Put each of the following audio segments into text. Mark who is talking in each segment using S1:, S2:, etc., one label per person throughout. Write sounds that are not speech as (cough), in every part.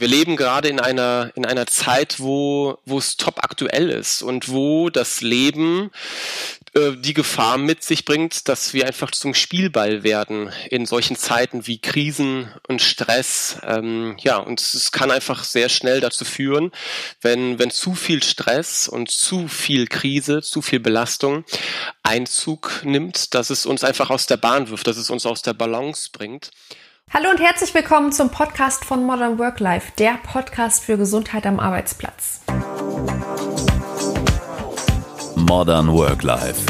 S1: Wir leben gerade in einer, in einer Zeit, wo, wo es top aktuell ist und wo das Leben äh, die Gefahr mit sich bringt, dass wir einfach zum Spielball werden in solchen Zeiten wie Krisen und Stress. Ähm, ja, und es kann einfach sehr schnell dazu führen, wenn, wenn zu viel Stress und zu viel Krise, zu viel Belastung Einzug nimmt, dass es uns einfach aus der Bahn wirft, dass es uns aus der Balance bringt.
S2: Hallo und herzlich willkommen zum Podcast von Modern Work Life, der Podcast für Gesundheit am Arbeitsplatz.
S3: Modern Work Life.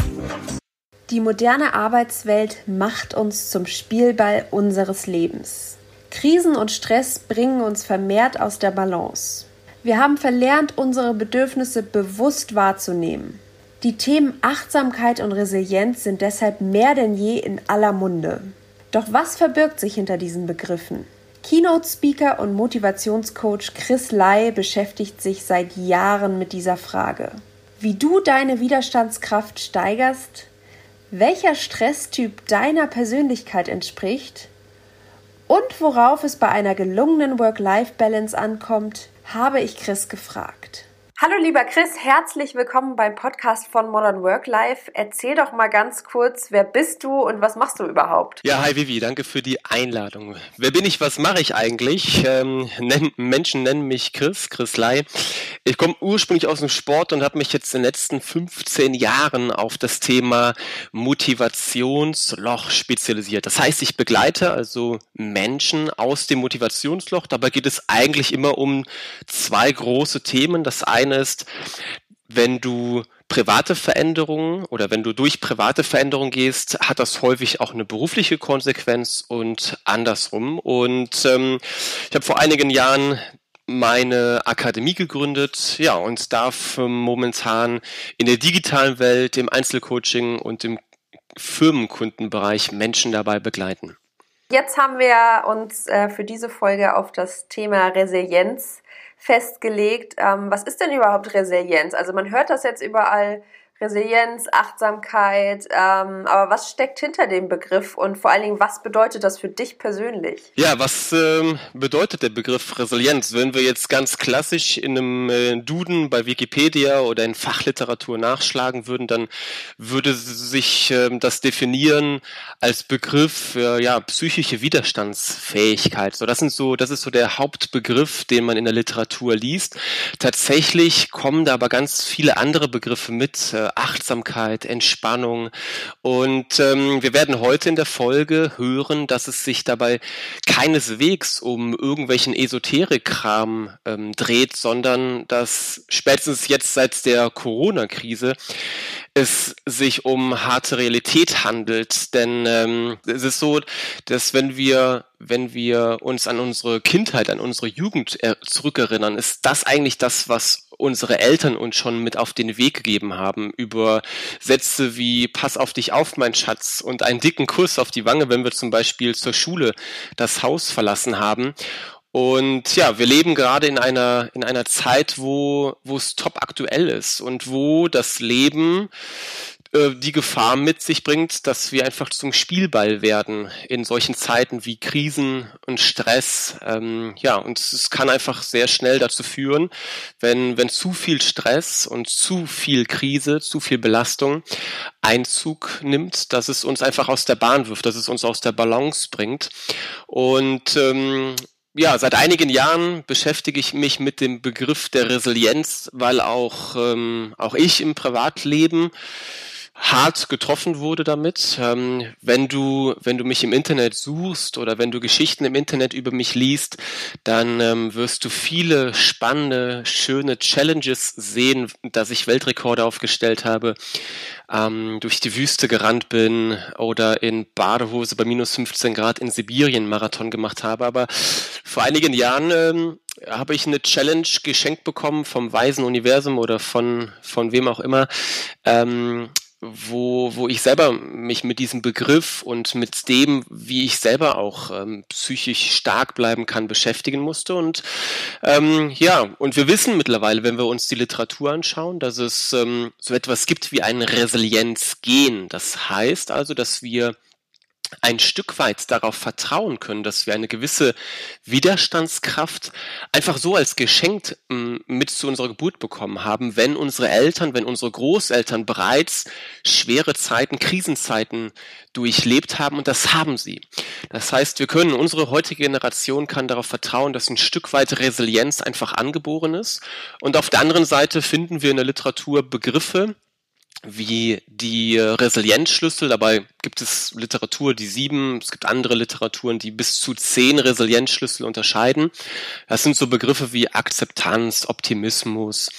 S2: Die moderne Arbeitswelt macht uns zum Spielball unseres Lebens. Krisen und Stress bringen uns vermehrt aus der Balance. Wir haben verlernt, unsere Bedürfnisse bewusst wahrzunehmen. Die Themen Achtsamkeit und Resilienz sind deshalb mehr denn je in aller Munde. Doch was verbirgt sich hinter diesen Begriffen? Keynote-Speaker und Motivationscoach Chris Lai beschäftigt sich seit Jahren mit dieser Frage. Wie du deine Widerstandskraft steigerst, welcher Stresstyp deiner Persönlichkeit entspricht und worauf es bei einer gelungenen Work-Life-Balance ankommt, habe ich Chris gefragt. Hallo lieber Chris, herzlich willkommen beim Podcast von Modern Work Life. Erzähl doch mal ganz kurz, wer bist du und was machst du überhaupt?
S1: Ja, hi Vivi, danke für die Einladung. Wer bin ich, was mache ich eigentlich? Ähm, Menschen nennen mich Chris, Chris Lai. Ich komme ursprünglich aus dem Sport und habe mich jetzt in den letzten 15 Jahren auf das Thema Motivationsloch spezialisiert. Das heißt, ich begleite also Menschen aus dem Motivationsloch. Dabei geht es eigentlich immer um zwei große Themen. Das eine eine ist, wenn du private Veränderungen oder wenn du durch private Veränderungen gehst, hat das häufig auch eine berufliche Konsequenz und andersrum. Und ähm, ich habe vor einigen Jahren meine Akademie gegründet, ja, und darf momentan in der digitalen Welt, im Einzelcoaching und im Firmenkundenbereich Menschen dabei begleiten.
S2: Jetzt haben wir uns äh, für diese Folge auf das Thema Resilienz festgelegt. Ähm, was ist denn überhaupt Resilienz? Also man hört das jetzt überall Resilienz, Achtsamkeit. Ähm, aber was steckt hinter dem Begriff und vor allen Dingen, was bedeutet das für dich persönlich?
S1: Ja, was ähm, bedeutet der Begriff Resilienz? Wenn wir jetzt ganz klassisch in einem äh, Duden bei Wikipedia oder in Fachliteratur nachschlagen würden, dann würde sich ähm, das definieren als Begriff äh, ja psychische Widerstandsfähigkeit. So, das sind so, das ist so der Hauptbegriff, den man in der Literatur liest. Tatsächlich kommen da aber ganz viele andere Begriffe mit. Äh, Achtsamkeit, Entspannung. Und ähm, wir werden heute in der Folge hören, dass es sich dabei keineswegs um irgendwelchen Esoterikkram ähm, dreht, sondern dass spätestens jetzt seit der Corona-Krise es sich um harte Realität handelt. Denn ähm, es ist so, dass wenn wir, wenn wir uns an unsere Kindheit, an unsere Jugend äh, zurückerinnern, ist das eigentlich das, was unsere Eltern uns schon mit auf den Weg gegeben haben, über Sätze wie Pass auf dich auf, mein Schatz und einen dicken Kuss auf die Wange, wenn wir zum Beispiel zur Schule das Haus verlassen haben. Und ja, wir leben gerade in einer, in einer Zeit, wo, wo es top aktuell ist und wo das Leben äh, die Gefahr mit sich bringt, dass wir einfach zum Spielball werden in solchen Zeiten wie Krisen und Stress. Ähm, ja, und es kann einfach sehr schnell dazu führen, wenn, wenn zu viel Stress und zu viel Krise, zu viel Belastung Einzug nimmt, dass es uns einfach aus der Bahn wirft, dass es uns aus der Balance bringt. Und ähm, ja, seit einigen Jahren beschäftige ich mich mit dem Begriff der Resilienz, weil auch, ähm, auch ich im Privatleben hart getroffen wurde damit. Ähm, wenn du, wenn du mich im Internet suchst oder wenn du Geschichten im Internet über mich liest, dann ähm, wirst du viele spannende, schöne Challenges sehen, dass ich Weltrekorde aufgestellt habe, ähm, durch die Wüste gerannt bin oder in Badehose bei minus 15 Grad in Sibirien Marathon gemacht habe. Aber vor einigen Jahren ähm, habe ich eine Challenge geschenkt bekommen vom Weisen Universum oder von, von wem auch immer, ähm, wo, wo ich selber mich mit diesem Begriff und mit dem, wie ich selber auch ähm, psychisch stark bleiben kann, beschäftigen musste. Und ähm, ja, und wir wissen mittlerweile, wenn wir uns die Literatur anschauen, dass es ähm, so etwas gibt wie ein Resilienzgen. Das heißt also, dass wir ein Stück weit darauf vertrauen können, dass wir eine gewisse Widerstandskraft einfach so als Geschenk ähm, mit zu unserer Geburt bekommen haben, wenn unsere Eltern, wenn unsere Großeltern bereits schwere Zeiten, Krisenzeiten durchlebt haben und das haben sie. Das heißt, wir können, unsere heutige Generation kann darauf vertrauen, dass ein Stück weit Resilienz einfach angeboren ist und auf der anderen Seite finden wir in der Literatur Begriffe, wie die Resilienzschlüssel. Dabei gibt es Literatur, die sieben, es gibt andere Literaturen, die bis zu zehn Resilienzschlüssel unterscheiden. Das sind so Begriffe wie Akzeptanz, Optimismus,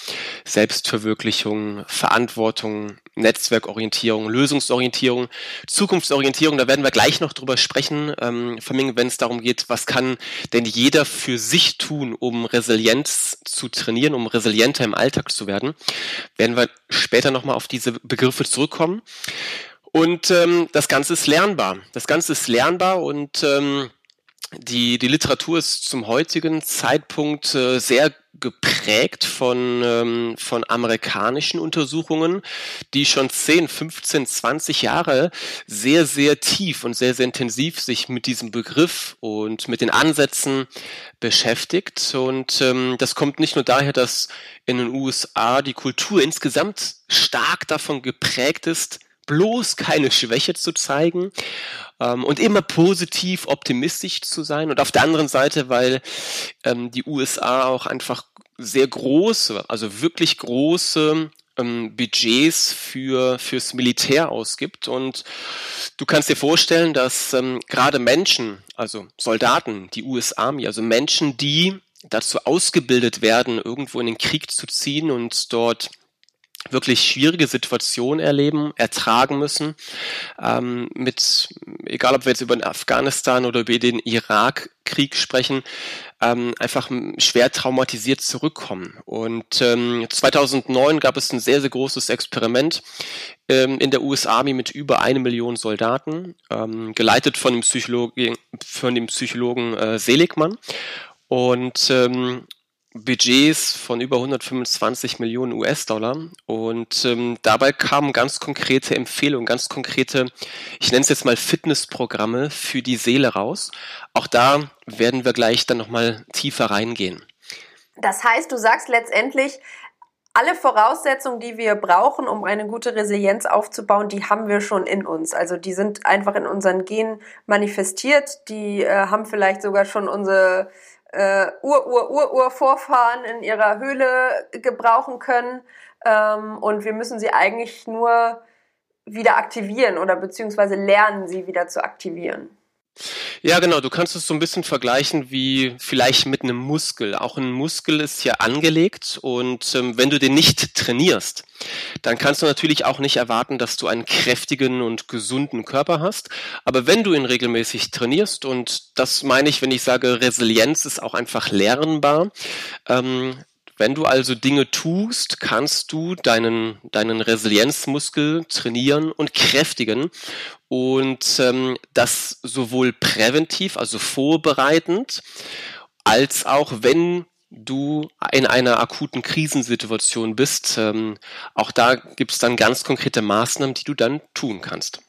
S1: Selbstverwirklichung, Verantwortung, Netzwerkorientierung, Lösungsorientierung, Zukunftsorientierung. Da werden wir gleich noch drüber sprechen, ähm, wenn es darum geht, was kann denn jeder für sich tun, um Resilienz zu trainieren, um resilienter im Alltag zu werden. Werden wir später nochmal auf diese Begriffe zurückkommen. Und ähm, das Ganze ist lernbar. Das Ganze ist lernbar und ähm, die, die Literatur ist zum heutigen Zeitpunkt äh, sehr geprägt von, ähm, von amerikanischen Untersuchungen, die schon 10, 15, 20 Jahre sehr, sehr tief und sehr, sehr intensiv sich mit diesem Begriff und mit den Ansätzen beschäftigt. Und ähm, das kommt nicht nur daher, dass in den USA die Kultur insgesamt stark davon geprägt ist, bloß keine Schwäche zu zeigen ähm, und immer positiv optimistisch zu sein. Und auf der anderen Seite, weil ähm, die USA auch einfach sehr große, also wirklich große ähm, Budgets für fürs Militär ausgibt und du kannst dir vorstellen, dass ähm, gerade Menschen, also Soldaten, die US Army, also Menschen, die dazu ausgebildet werden, irgendwo in den Krieg zu ziehen und dort wirklich schwierige Situationen erleben, ertragen müssen, ähm, mit, egal ob wir jetzt über den Afghanistan oder über den Irakkrieg sprechen, ähm, einfach schwer traumatisiert zurückkommen. Und ähm, 2009 gab es ein sehr, sehr großes Experiment ähm, in der US Army mit über eine Million Soldaten, ähm, geleitet von dem Psychologen, von dem Psychologen äh, Seligmann. Und ähm, Budgets von über 125 Millionen US-Dollar und ähm, dabei kamen ganz konkrete Empfehlungen, ganz konkrete, ich nenne es jetzt mal Fitnessprogramme für die Seele raus. Auch da werden wir gleich dann nochmal tiefer reingehen.
S2: Das heißt, du sagst letztendlich, alle Voraussetzungen, die wir brauchen, um eine gute Resilienz aufzubauen, die haben wir schon in uns. Also die sind einfach in unseren Genen manifestiert. Die äh, haben vielleicht sogar schon unsere äh, Ur-Ur-Ur-Ur-Vorfahren in ihrer Höhle gebrauchen können. Ähm, und wir müssen sie eigentlich nur wieder aktivieren oder beziehungsweise lernen, sie wieder zu aktivieren.
S1: Ja, genau. Du kannst es so ein bisschen vergleichen wie vielleicht mit einem Muskel. Auch ein Muskel ist ja angelegt und ähm, wenn du den nicht trainierst, dann kannst du natürlich auch nicht erwarten, dass du einen kräftigen und gesunden Körper hast. Aber wenn du ihn regelmäßig trainierst, und das meine ich, wenn ich sage, Resilienz ist auch einfach lernbar, ähm, wenn du also Dinge tust, kannst du deinen, deinen Resilienzmuskel trainieren und kräftigen und ähm, das sowohl präventiv, also vorbereitend, als auch wenn du in einer akuten Krisensituation bist. Ähm, auch da gibt es dann ganz konkrete Maßnahmen, die du dann tun kannst.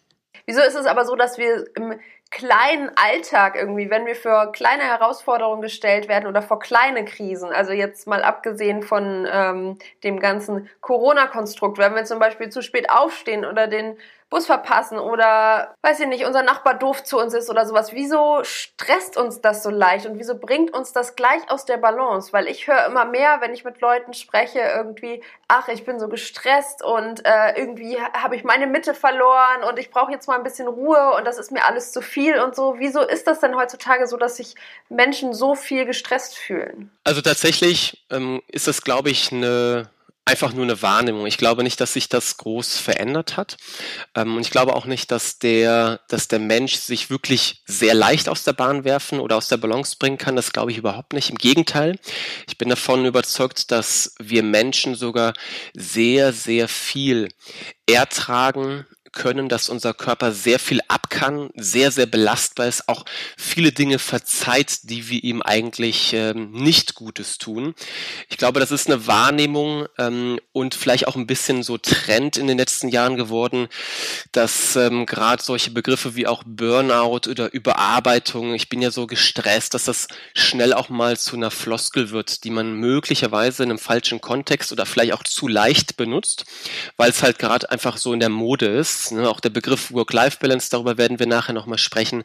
S2: Wieso ist es aber so, dass wir im kleinen Alltag irgendwie, wenn wir für kleine Herausforderungen gestellt werden oder vor kleine Krisen, also jetzt mal abgesehen von ähm, dem ganzen Corona-Konstrukt, wenn wir zum Beispiel zu spät aufstehen oder den Bus verpassen oder, weiß ich nicht, unser Nachbar doof zu uns ist oder sowas. Wieso stresst uns das so leicht und wieso bringt uns das gleich aus der Balance? Weil ich höre immer mehr, wenn ich mit Leuten spreche, irgendwie, ach, ich bin so gestresst und äh, irgendwie habe ich meine Mitte verloren und ich brauche jetzt mal ein bisschen Ruhe und das ist mir alles zu viel und so. Wieso ist das denn heutzutage so, dass sich Menschen so viel gestresst fühlen?
S1: Also tatsächlich ähm, ist das, glaube ich, eine einfach nur eine Wahrnehmung. Ich glaube nicht, dass sich das groß verändert hat. Ähm, und ich glaube auch nicht, dass der, dass der Mensch sich wirklich sehr leicht aus der Bahn werfen oder aus der Balance bringen kann. Das glaube ich überhaupt nicht. Im Gegenteil. Ich bin davon überzeugt, dass wir Menschen sogar sehr, sehr viel ertragen können, dass unser Körper sehr viel ab kann, sehr, sehr belastbar ist, auch viele Dinge verzeiht, die wir ihm eigentlich ähm, nicht Gutes tun. Ich glaube, das ist eine Wahrnehmung ähm, und vielleicht auch ein bisschen so Trend in den letzten Jahren geworden, dass ähm, gerade solche Begriffe wie auch Burnout oder Überarbeitung, ich bin ja so gestresst, dass das schnell auch mal zu einer Floskel wird, die man möglicherweise in einem falschen Kontext oder vielleicht auch zu leicht benutzt, weil es halt gerade einfach so in der Mode ist. Ne? Auch der Begriff Work-Life-Balance, darüber werden wir nachher nochmal sprechen.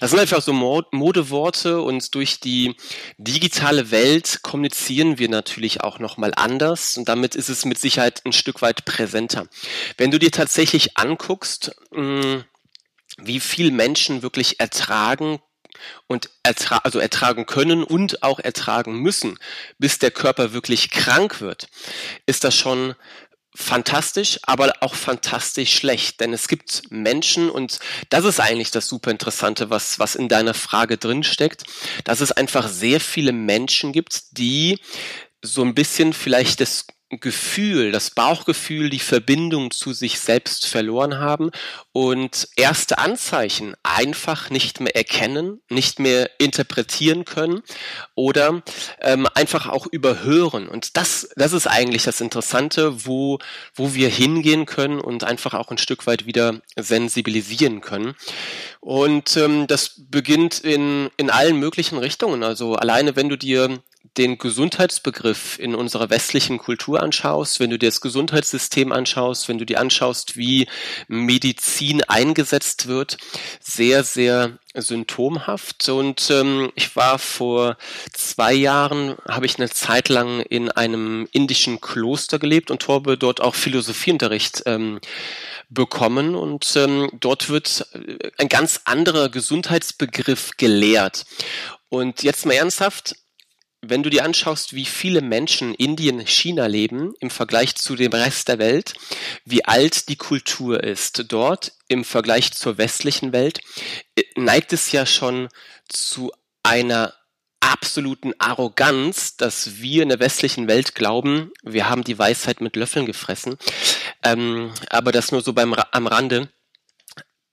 S1: Das sind einfach so Modeworte und durch die digitale Welt kommunizieren wir natürlich auch nochmal anders und damit ist es mit Sicherheit ein Stück weit präsenter. Wenn du dir tatsächlich anguckst, hm, wie viel Menschen wirklich ertragen und ertra also ertragen können und auch ertragen müssen, bis der Körper wirklich krank wird, ist das schon fantastisch, aber auch fantastisch schlecht. Denn es gibt Menschen, und das ist eigentlich das super Interessante, was, was in deiner Frage drin steckt, dass es einfach sehr viele Menschen gibt, die so ein bisschen vielleicht das Gefühl, das Bauchgefühl, die Verbindung zu sich selbst verloren haben und erste Anzeichen einfach nicht mehr erkennen, nicht mehr interpretieren können oder ähm, einfach auch überhören. Und das, das ist eigentlich das Interessante, wo, wo wir hingehen können und einfach auch ein Stück weit wieder sensibilisieren können. Und ähm, das beginnt in, in allen möglichen Richtungen. Also alleine, wenn du dir den Gesundheitsbegriff in unserer westlichen Kultur anschaust, wenn du dir das Gesundheitssystem anschaust, wenn du dir anschaust, wie Medizin eingesetzt wird, sehr, sehr symptomhaft. Und ähm, ich war vor zwei Jahren, habe ich eine Zeit lang in einem indischen Kloster gelebt und habe dort auch Philosophieunterricht ähm, bekommen. Und ähm, dort wird äh, ein ganz anderer Gesundheitsbegriff gelehrt. Und jetzt mal ernsthaft, wenn du dir anschaust, wie viele Menschen Indien, China leben im Vergleich zu dem Rest der Welt, wie alt die Kultur ist dort im Vergleich zur westlichen Welt, äh, neigt es ja schon zu einer absoluten Arroganz, dass wir in der westlichen Welt glauben, wir haben die Weisheit mit Löffeln gefressen. Ähm, aber das nur so beim am Rande.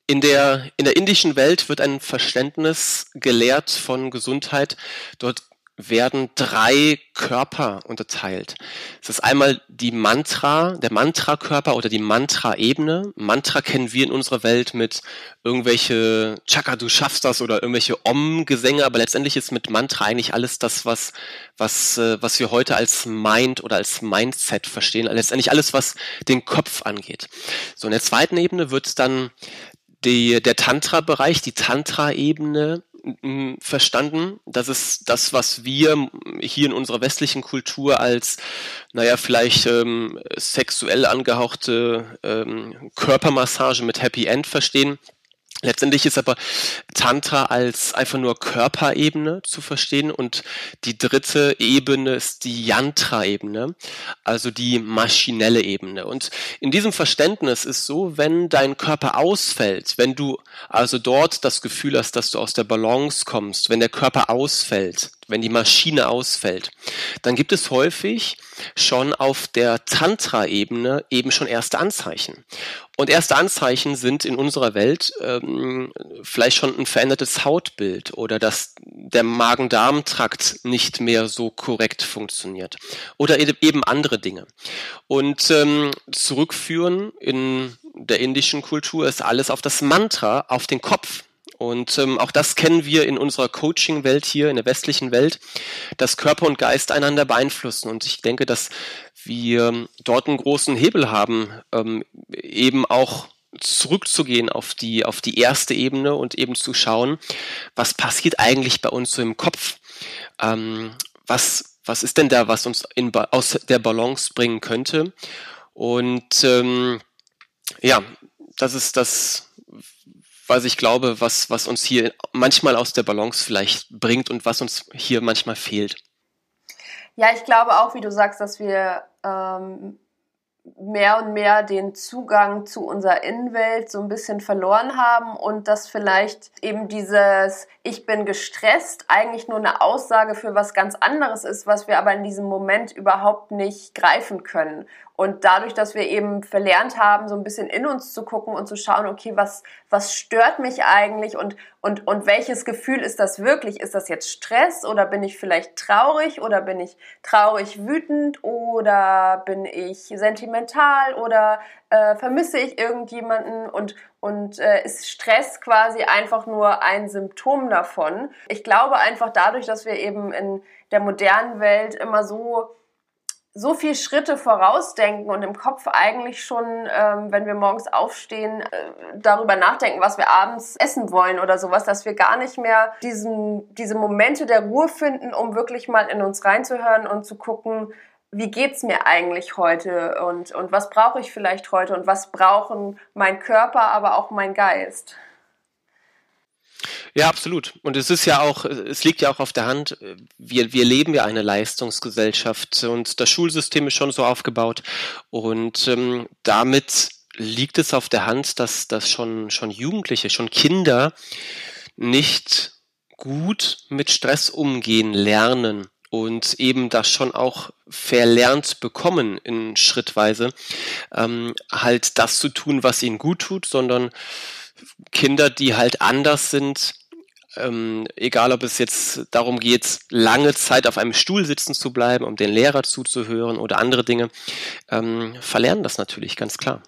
S1: In der, in der indischen Welt wird ein Verständnis gelehrt von Gesundheit. Dort werden drei Körper unterteilt. Es ist einmal die Mantra, der Mantra-Körper oder die Mantra-Ebene. Mantra kennen wir in unserer Welt mit irgendwelche Chaka, du schaffst das oder irgendwelche Om-Gesänge, aber letztendlich ist mit Mantra eigentlich alles das, was, was, äh, was wir heute als Mind oder als Mindset verstehen. Letztendlich alles, was den Kopf angeht. So, in der zweiten Ebene wird dann die, der Tantra-Bereich, die Tantra-Ebene verstanden. Das ist das, was wir hier in unserer westlichen Kultur als, naja, vielleicht ähm, sexuell angehauchte ähm, Körpermassage mit Happy End verstehen. Letztendlich ist aber Tantra als einfach nur Körperebene zu verstehen und die dritte Ebene ist die Yantra-Ebene, also die maschinelle Ebene. Und in diesem Verständnis ist so, wenn dein Körper ausfällt, wenn du also dort das Gefühl hast, dass du aus der Balance kommst, wenn der Körper ausfällt, wenn die Maschine ausfällt, dann gibt es häufig schon auf der Tantra-Ebene eben schon erste Anzeichen. Und erste Anzeichen sind in unserer Welt ähm, vielleicht schon ein verändertes Hautbild oder dass der Magen-Darm-Trakt nicht mehr so korrekt funktioniert oder eben andere Dinge. Und ähm, zurückführen in der indischen Kultur ist alles auf das Mantra, auf den Kopf. Und ähm, auch das kennen wir in unserer Coaching-Welt hier, in der westlichen Welt, dass Körper und Geist einander beeinflussen. Und ich denke, dass wir dort einen großen Hebel haben, ähm, eben auch zurückzugehen auf die, auf die erste Ebene und eben zu schauen, was passiert eigentlich bei uns so im Kopf? Ähm, was, was ist denn da, was uns in, aus der Balance bringen könnte? Und ähm, ja, das ist das, was ich glaube, was, was uns hier manchmal aus der Balance vielleicht bringt und was uns hier manchmal fehlt.
S2: Ja, ich glaube auch, wie du sagst, dass wir ähm, mehr und mehr den Zugang zu unserer Innenwelt so ein bisschen verloren haben und dass vielleicht eben dieses Ich bin gestresst eigentlich nur eine Aussage für was ganz anderes ist, was wir aber in diesem Moment überhaupt nicht greifen können. Und dadurch, dass wir eben verlernt haben, so ein bisschen in uns zu gucken und zu schauen, okay, was, was stört mich eigentlich und, und, und welches Gefühl ist das wirklich? Ist das jetzt Stress oder bin ich vielleicht traurig oder bin ich traurig wütend oder bin ich sentimental oder äh, vermisse ich irgendjemanden und, und äh, ist Stress quasi einfach nur ein Symptom davon? Ich glaube einfach dadurch, dass wir eben in der modernen Welt immer so so viel Schritte vorausdenken und im Kopf eigentlich schon, ähm, wenn wir morgens aufstehen, äh, darüber nachdenken, was wir abends essen wollen oder sowas, dass wir gar nicht mehr diesen, diese Momente der Ruhe finden, um wirklich mal in uns reinzuhören und zu gucken, wie geht's mir eigentlich heute und, und was brauche ich vielleicht heute und was brauchen mein Körper, aber auch mein Geist.
S1: Ja, absolut. Und es ist ja auch, es liegt ja auch auf der Hand, wir, wir leben ja eine Leistungsgesellschaft und das Schulsystem ist schon so aufgebaut und ähm, damit liegt es auf der Hand, dass, dass schon, schon Jugendliche, schon Kinder nicht gut mit Stress umgehen lernen und eben das schon auch verlernt bekommen in Schrittweise, ähm, halt das zu tun, was ihnen gut tut, sondern Kinder, die halt anders sind, ähm, egal ob es jetzt darum geht, lange Zeit auf einem Stuhl sitzen zu bleiben, um den Lehrer zuzuhören oder andere Dinge, ähm, verlernen das natürlich, ganz klar.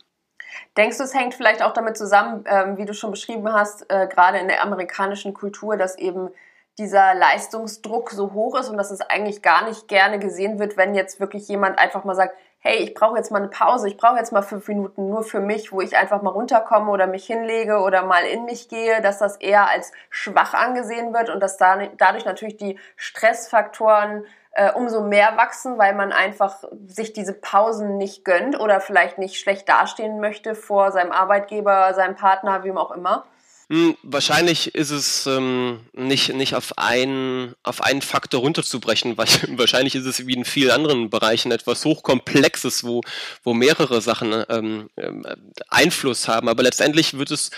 S2: Denkst du, es hängt vielleicht auch damit zusammen, ähm, wie du schon beschrieben hast, äh, gerade in der amerikanischen Kultur, dass eben dieser Leistungsdruck so hoch ist und dass es eigentlich gar nicht gerne gesehen wird, wenn jetzt wirklich jemand einfach mal sagt, hey, ich brauche jetzt mal eine Pause, ich brauche jetzt mal fünf Minuten nur für mich, wo ich einfach mal runterkomme oder mich hinlege oder mal in mich gehe, dass das eher als schwach angesehen wird und dass da, dadurch natürlich die Stressfaktoren äh, umso mehr wachsen, weil man einfach sich diese Pausen nicht gönnt oder vielleicht nicht schlecht dastehen möchte vor seinem Arbeitgeber, seinem Partner, wem auch immer.
S1: Hm, wahrscheinlich ist es ähm, nicht, nicht auf, einen, auf einen Faktor runterzubrechen, (laughs) weil wahrscheinlich ist es wie in vielen anderen Bereichen etwas Hochkomplexes, wo, wo mehrere Sachen ähm, ähm, Einfluss haben. Aber letztendlich wird es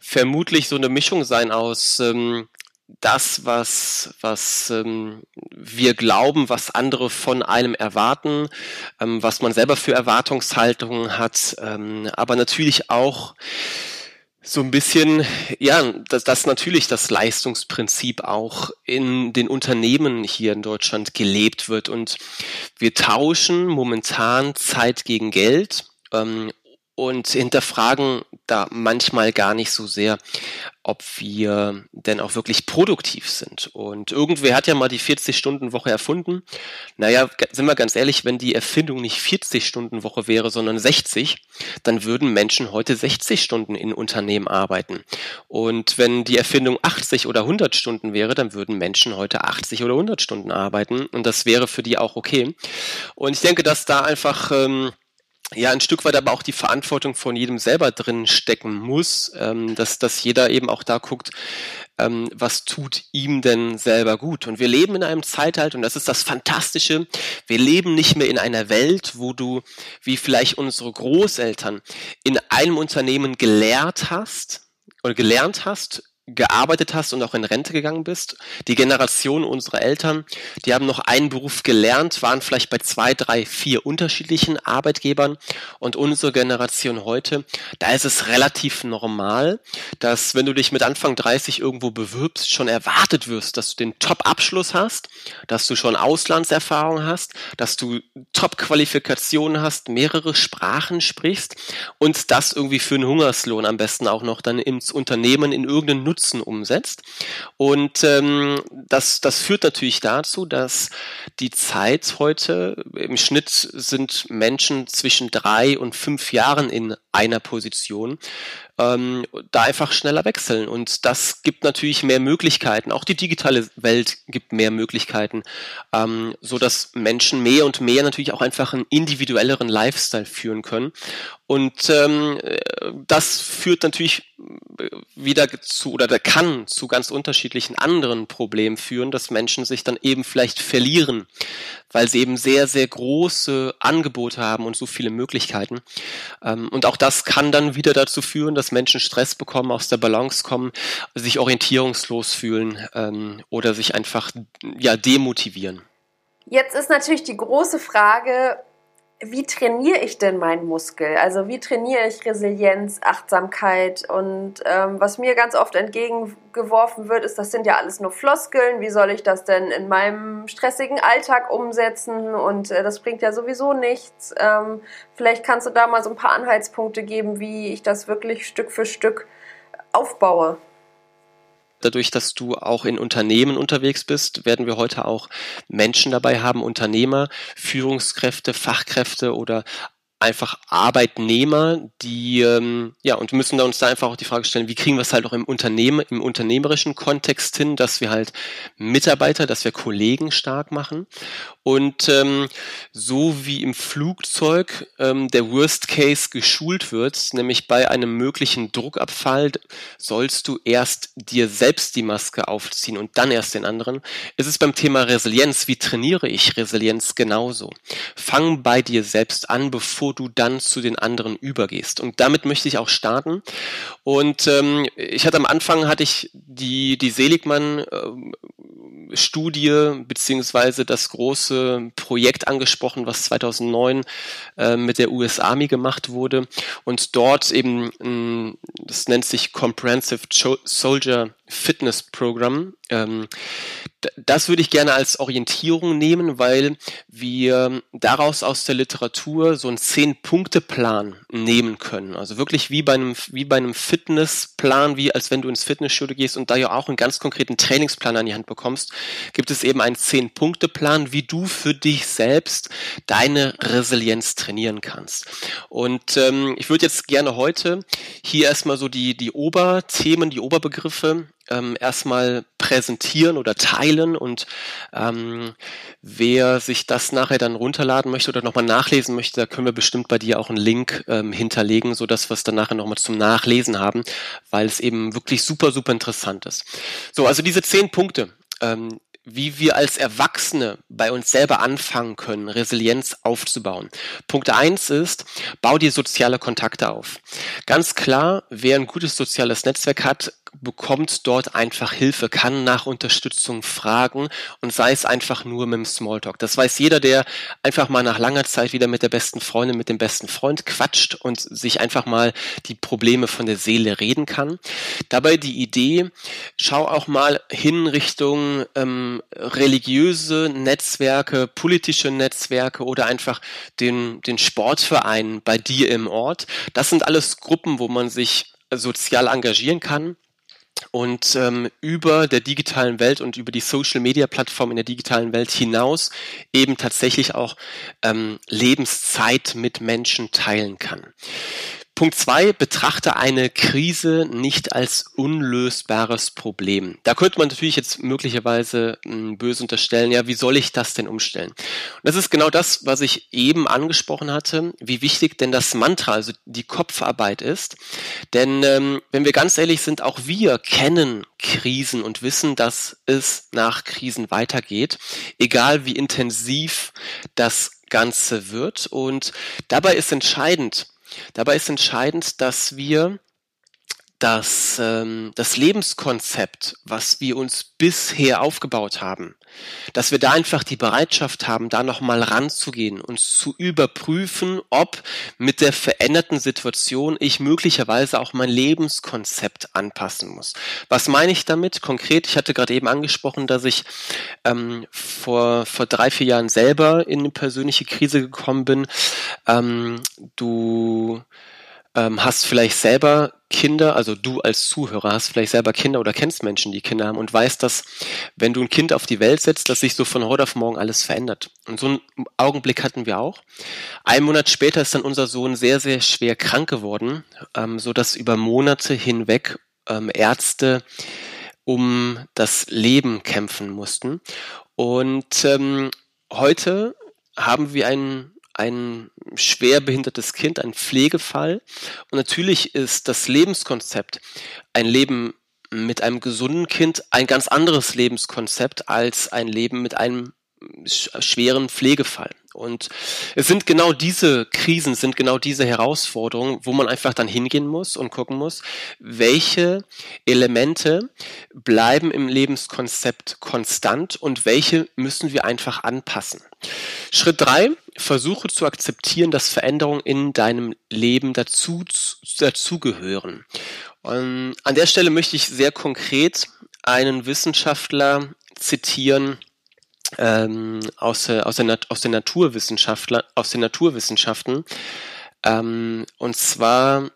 S1: vermutlich so eine Mischung sein aus ähm, das, was, was ähm, wir glauben, was andere von einem erwarten, ähm, was man selber für Erwartungshaltungen hat, ähm, aber natürlich auch so ein bisschen, ja, dass, dass natürlich das Leistungsprinzip auch in den Unternehmen hier in Deutschland gelebt wird. Und wir tauschen momentan Zeit gegen Geld. Ähm, und hinterfragen da manchmal gar nicht so sehr, ob wir denn auch wirklich produktiv sind. Und irgendwer hat ja mal die 40-Stunden-Woche erfunden. Naja, sind wir ganz ehrlich, wenn die Erfindung nicht 40-Stunden-Woche wäre, sondern 60, dann würden Menschen heute 60 Stunden in Unternehmen arbeiten. Und wenn die Erfindung 80 oder 100 Stunden wäre, dann würden Menschen heute 80 oder 100 Stunden arbeiten. Und das wäre für die auch okay. Und ich denke, dass da einfach... Ähm, ja ein Stück weit aber auch die Verantwortung von jedem selber drin stecken muss, ähm, dass, dass jeder eben auch da guckt, ähm, was tut ihm denn selber gut. Und wir leben in einem Zeitalter, und das ist das Fantastische, wir leben nicht mehr in einer Welt, wo du, wie vielleicht unsere Großeltern, in einem Unternehmen gelehrt hast oder gelernt hast, gearbeitet hast und auch in Rente gegangen bist. Die Generation unserer Eltern, die haben noch einen Beruf gelernt, waren vielleicht bei zwei, drei, vier unterschiedlichen Arbeitgebern. Und unsere Generation heute, da ist es relativ normal, dass wenn du dich mit Anfang 30 irgendwo bewirbst, schon erwartet wirst, dass du den Top-Abschluss hast, dass du schon Auslandserfahrung hast, dass du Top-Qualifikationen hast, mehrere Sprachen sprichst und das irgendwie für einen Hungerslohn am besten auch noch dann ins Unternehmen in irgendeinen Nutzen umsetzt. Und ähm, das, das führt natürlich dazu, dass die Zeit heute, im Schnitt sind Menschen zwischen drei und fünf Jahren in einer Position, ähm, da einfach schneller wechseln. Und das gibt natürlich mehr Möglichkeiten. Auch die digitale Welt gibt mehr Möglichkeiten, ähm, so dass Menschen mehr und mehr natürlich auch einfach einen individuelleren Lifestyle führen können. Und ähm, das führt natürlich wieder zu oder kann zu ganz unterschiedlichen anderen Problemen führen, dass Menschen sich dann eben vielleicht verlieren, weil sie eben sehr, sehr große Angebote haben und so viele Möglichkeiten. Ähm, und auch das kann dann wieder dazu führen, dass Menschen Stress bekommen, aus der Balance kommen, sich orientierungslos fühlen ähm, oder sich einfach ja demotivieren.
S2: Jetzt ist natürlich die große Frage, wie trainiere ich denn meinen Muskel? Also wie trainiere ich Resilienz, Achtsamkeit? Und ähm, was mir ganz oft entgegengeworfen wird, ist, das sind ja alles nur Floskeln. Wie soll ich das denn in meinem stressigen Alltag umsetzen? Und äh, das bringt ja sowieso nichts. Ähm, vielleicht kannst du da mal so ein paar Anhaltspunkte geben, wie ich das wirklich Stück für Stück aufbaue
S1: dadurch, dass du auch in Unternehmen unterwegs bist, werden wir heute auch Menschen dabei haben, Unternehmer, Führungskräfte, Fachkräfte oder einfach Arbeitnehmer, die ähm, ja und müssen da uns da einfach auch die Frage stellen, wie kriegen wir es halt auch im Unternehmen, im unternehmerischen Kontext hin, dass wir halt Mitarbeiter, dass wir Kollegen stark machen und ähm, so wie im Flugzeug ähm, der Worst Case geschult wird, nämlich bei einem möglichen Druckabfall sollst du erst dir selbst die Maske aufziehen und dann erst den anderen. ist Es beim Thema Resilienz, wie trainiere ich Resilienz genauso? Fang bei dir selbst an, bevor du dann zu den anderen übergehst. Und damit möchte ich auch starten. Und ähm, ich hatte am Anfang hatte ich die die Seligmann äh, Studie beziehungsweise das große Projekt angesprochen, was 2009 äh, mit der US Army gemacht wurde. Und dort eben, das nennt sich Comprehensive Soldier Fitness Program. Ähm, das würde ich gerne als Orientierung nehmen, weil wir daraus aus der Literatur so einen Zehn-Punkte-Plan nehmen können. Also wirklich wie bei einem, wie bei einem Fitnessplan, wie als wenn du ins Fitnessstudio gehst und da ja auch einen ganz konkreten Trainingsplan an die Hand bekommst, gibt es eben einen Zehn-Punkte-Plan, wie du für dich selbst deine Resilienz trainieren kannst. Und ähm, ich würde jetzt gerne heute hier erstmal so die, die Oberthemen, die Oberbegriffe ähm, erstmal präsentieren oder teilen und ähm, wer sich das nachher dann runterladen möchte oder nochmal nachlesen möchte, da können wir bestimmt bei dir auch einen Link ähm, hinterlegen, so dass wir es dann nachher nochmal zum Nachlesen haben, weil es eben wirklich super, super interessant ist. So, also diese zehn Punkte, ähm, wie wir als Erwachsene bei uns selber anfangen können, Resilienz aufzubauen. Punkt eins ist, bau dir soziale Kontakte auf. Ganz klar, wer ein gutes soziales Netzwerk hat, bekommt dort einfach Hilfe, kann nach Unterstützung fragen und sei es einfach nur mit dem Smalltalk. Das weiß jeder, der einfach mal nach langer Zeit wieder mit der besten Freundin, mit dem besten Freund quatscht und sich einfach mal die Probleme von der Seele reden kann. Dabei die Idee, schau auch mal hin Richtung ähm, religiöse Netzwerke, politische Netzwerke oder einfach den, den Sportverein bei dir im Ort. Das sind alles Gruppen, wo man sich sozial engagieren kann und ähm, über der digitalen Welt und über die Social-Media-Plattform in der digitalen Welt hinaus eben tatsächlich auch ähm, Lebenszeit mit Menschen teilen kann. Punkt zwei, betrachte eine Krise nicht als unlösbares Problem. Da könnte man natürlich jetzt möglicherweise hm, böse unterstellen, ja, wie soll ich das denn umstellen? Und das ist genau das, was ich eben angesprochen hatte, wie wichtig denn das Mantra, also die Kopfarbeit ist. Denn ähm, wenn wir ganz ehrlich sind, auch wir kennen Krisen und wissen, dass es nach Krisen weitergeht, egal wie intensiv das Ganze wird. Und dabei ist entscheidend, Dabei ist entscheidend, dass wir das, ähm, das Lebenskonzept, was wir uns bisher aufgebaut haben, dass wir da einfach die Bereitschaft haben, da nochmal ranzugehen und zu überprüfen, ob mit der veränderten Situation ich möglicherweise auch mein Lebenskonzept anpassen muss. Was meine ich damit konkret? Ich hatte gerade eben angesprochen, dass ich ähm, vor, vor drei, vier Jahren selber in eine persönliche Krise gekommen bin. Ähm, du ähm, hast vielleicht selber Kinder, also du als Zuhörer hast vielleicht selber Kinder oder kennst Menschen, die Kinder haben und weißt, dass wenn du ein Kind auf die Welt setzt, dass sich so von heute auf morgen alles verändert. Und so einen Augenblick hatten wir auch. Ein Monat später ist dann unser Sohn sehr, sehr schwer krank geworden, ähm, so dass über Monate hinweg ähm, Ärzte um das Leben kämpfen mussten. Und ähm, heute haben wir einen ein schwer behindertes Kind, ein Pflegefall. Und natürlich ist das Lebenskonzept, ein Leben mit einem gesunden Kind, ein ganz anderes Lebenskonzept als ein Leben mit einem schweren Pflegefall. Und es sind genau diese Krisen, sind genau diese Herausforderungen, wo man einfach dann hingehen muss und gucken muss, welche Elemente bleiben im Lebenskonzept konstant und welche müssen wir einfach anpassen. Schritt drei, versuche zu akzeptieren, dass Veränderungen in deinem Leben dazu, dazugehören. Und an der Stelle möchte ich sehr konkret einen Wissenschaftler zitieren, ähm, aus, aus, der, aus, der Naturwissenschaftler, aus den Naturwissenschaften. Ähm, und zwar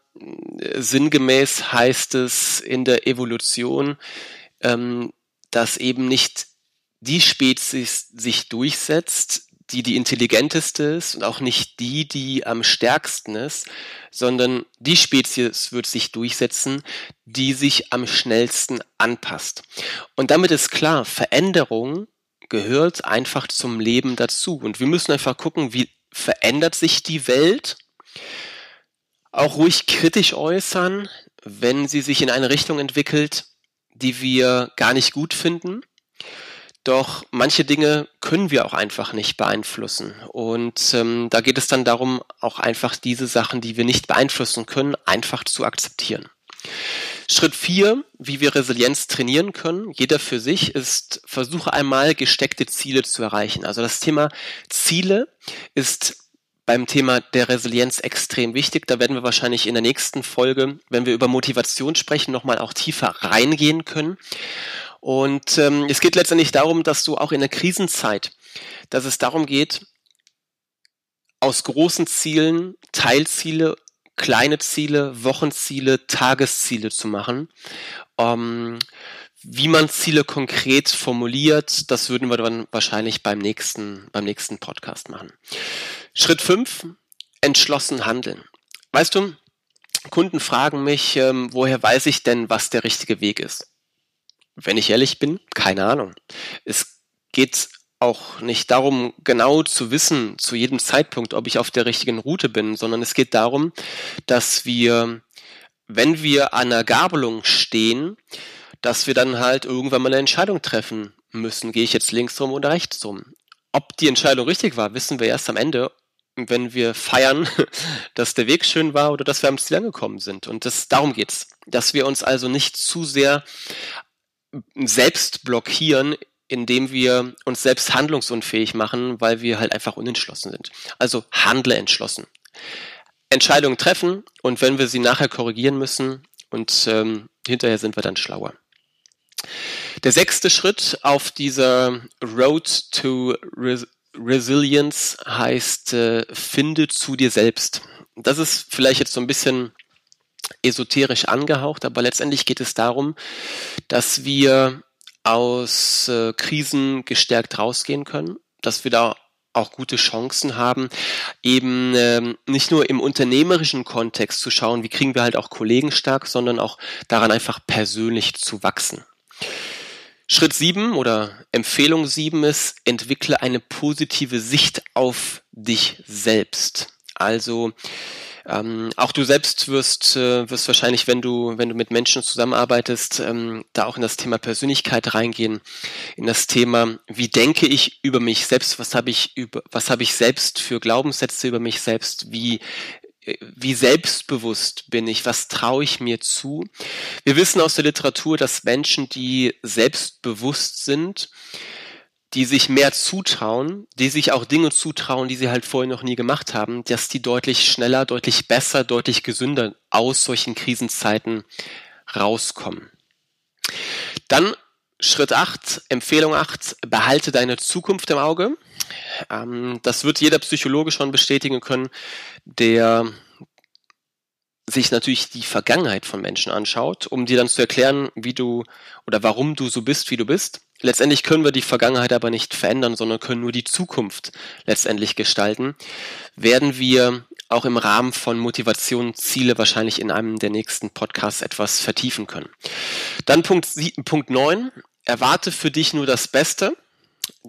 S1: äh, sinngemäß heißt es in der Evolution, ähm, dass eben nicht die Spezies sich durchsetzt, die die intelligenteste ist und auch nicht die, die am stärksten ist, sondern die Spezies wird sich durchsetzen, die sich am schnellsten anpasst. Und damit ist klar, Veränderung gehört einfach zum Leben dazu. Und wir müssen einfach gucken, wie verändert sich die Welt. Auch ruhig kritisch äußern, wenn sie sich in eine Richtung entwickelt, die wir gar nicht gut finden doch manche Dinge können wir auch einfach nicht beeinflussen. Und ähm, da geht es dann darum, auch einfach diese Sachen, die wir nicht beeinflussen können, einfach zu akzeptieren. Schritt vier, wie wir Resilienz trainieren können, jeder für sich, ist, versuche einmal gesteckte Ziele zu erreichen. Also das Thema Ziele ist beim Thema der Resilienz extrem wichtig. Da werden wir wahrscheinlich in der nächsten Folge, wenn wir über Motivation sprechen, nochmal auch tiefer reingehen können. Und ähm, es geht letztendlich darum, dass du auch in der Krisenzeit, dass es darum geht, aus großen Zielen Teilziele, kleine Ziele, Wochenziele, Tagesziele zu machen. Ähm, wie man Ziele konkret formuliert, das würden wir dann wahrscheinlich beim nächsten, beim nächsten Podcast machen. Schritt fünf: entschlossen handeln. Weißt du, Kunden fragen mich, ähm, woher weiß ich denn, was der richtige Weg ist? wenn ich ehrlich bin, keine Ahnung. Es geht auch nicht darum, genau zu wissen zu jedem Zeitpunkt, ob ich auf der richtigen Route bin, sondern es geht darum, dass wir, wenn wir an einer Gabelung stehen, dass wir dann halt irgendwann mal eine Entscheidung treffen müssen. Gehe ich jetzt links rum oder rechts rum? Ob die Entscheidung richtig war, wissen wir erst am Ende, wenn wir feiern, (laughs) dass der Weg schön war oder dass wir am Ziel angekommen sind. Und das, darum geht's. Dass wir uns also nicht zu sehr selbst blockieren, indem wir uns selbst handlungsunfähig machen, weil wir halt einfach unentschlossen sind. Also handle entschlossen. Entscheidungen treffen und wenn wir sie nachher korrigieren müssen und ähm, hinterher sind wir dann schlauer. Der sechste Schritt auf dieser Road to Res Resilience heißt, äh, finde zu dir selbst. Das ist vielleicht jetzt so ein bisschen esoterisch angehaucht, aber letztendlich geht es darum, dass wir aus äh, Krisen gestärkt rausgehen können, dass wir da auch gute Chancen haben, eben ähm, nicht nur im unternehmerischen Kontext zu schauen, wie kriegen wir halt auch Kollegen stark, sondern auch daran einfach persönlich zu wachsen. Schritt sieben oder Empfehlung sieben ist, entwickle eine positive Sicht auf dich selbst. Also ähm, auch du selbst wirst, äh, wirst wahrscheinlich, wenn du, wenn du mit Menschen zusammenarbeitest, ähm, da auch in das Thema Persönlichkeit reingehen, in das Thema, wie denke ich über mich selbst, was habe ich über, was habe ich selbst für Glaubenssätze über mich selbst, wie äh, wie selbstbewusst bin ich, was traue ich mir zu. Wir wissen aus der Literatur, dass Menschen, die selbstbewusst sind, die sich mehr zutrauen, die sich auch Dinge zutrauen, die sie halt vorher noch nie gemacht haben, dass die deutlich schneller, deutlich besser, deutlich gesünder aus solchen Krisenzeiten rauskommen. Dann Schritt 8, Empfehlung 8, behalte deine Zukunft im Auge. Ähm, das wird jeder Psychologe schon bestätigen können, der sich natürlich die Vergangenheit von Menschen anschaut, um dir dann zu erklären, wie du oder warum du so bist, wie du bist. Letztendlich können wir die Vergangenheit aber nicht verändern, sondern können nur die Zukunft letztendlich gestalten. Werden wir auch im Rahmen von Motivation Ziele wahrscheinlich in einem der nächsten Podcasts etwas vertiefen können. Dann Punkt, Punkt 9. Erwarte für dich nur das Beste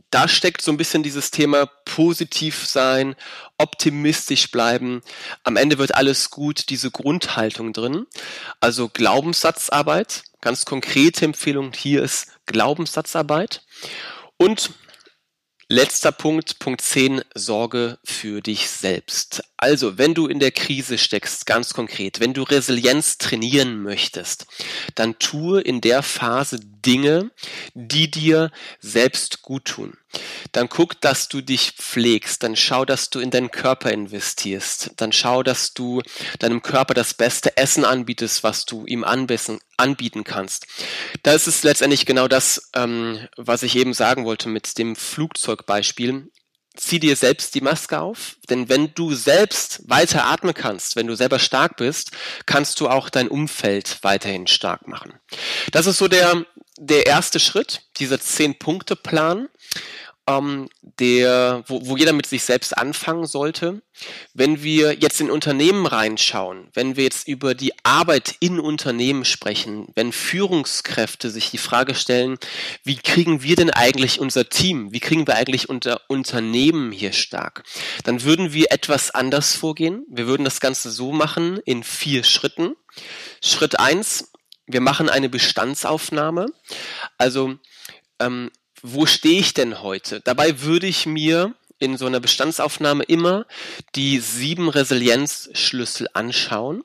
S1: da steckt so ein bisschen dieses Thema positiv sein, optimistisch bleiben. Am Ende wird alles gut, diese Grundhaltung drin. Also Glaubenssatzarbeit, ganz konkrete Empfehlung hier ist Glaubenssatzarbeit. Und Letzter Punkt, Punkt 10, Sorge für dich selbst. Also, wenn du in der Krise steckst, ganz konkret, wenn du Resilienz trainieren möchtest, dann tue in der Phase Dinge, die dir selbst gut tun. Dann guck, dass du dich pflegst, dann schau, dass du in deinen Körper investierst, dann schau, dass du deinem Körper das beste Essen anbietest, was du ihm anbissen, anbieten kannst. Da ist letztendlich genau das, ähm, was ich eben sagen wollte mit dem Flugzeugbeispiel zieh dir selbst die Maske auf, denn wenn du selbst weiter atmen kannst, wenn du selber stark bist, kannst du auch dein Umfeld weiterhin stark machen. Das ist so der, der erste Schritt, dieser Zehn-Punkte-Plan ähm, der, wo, wo jeder mit sich selbst anfangen sollte. Wenn wir jetzt in Unternehmen reinschauen, wenn wir jetzt über die Arbeit in Unternehmen sprechen, wenn Führungskräfte sich die Frage stellen, wie kriegen wir denn eigentlich unser Team, wie kriegen wir eigentlich unser Unternehmen hier stark, dann würden wir etwas anders vorgehen. Wir würden das Ganze so machen in vier Schritten. Schritt eins: wir machen eine Bestandsaufnahme. Also ähm, wo stehe ich denn heute? Dabei würde ich mir in so einer Bestandsaufnahme immer die sieben Resilienzschlüssel anschauen.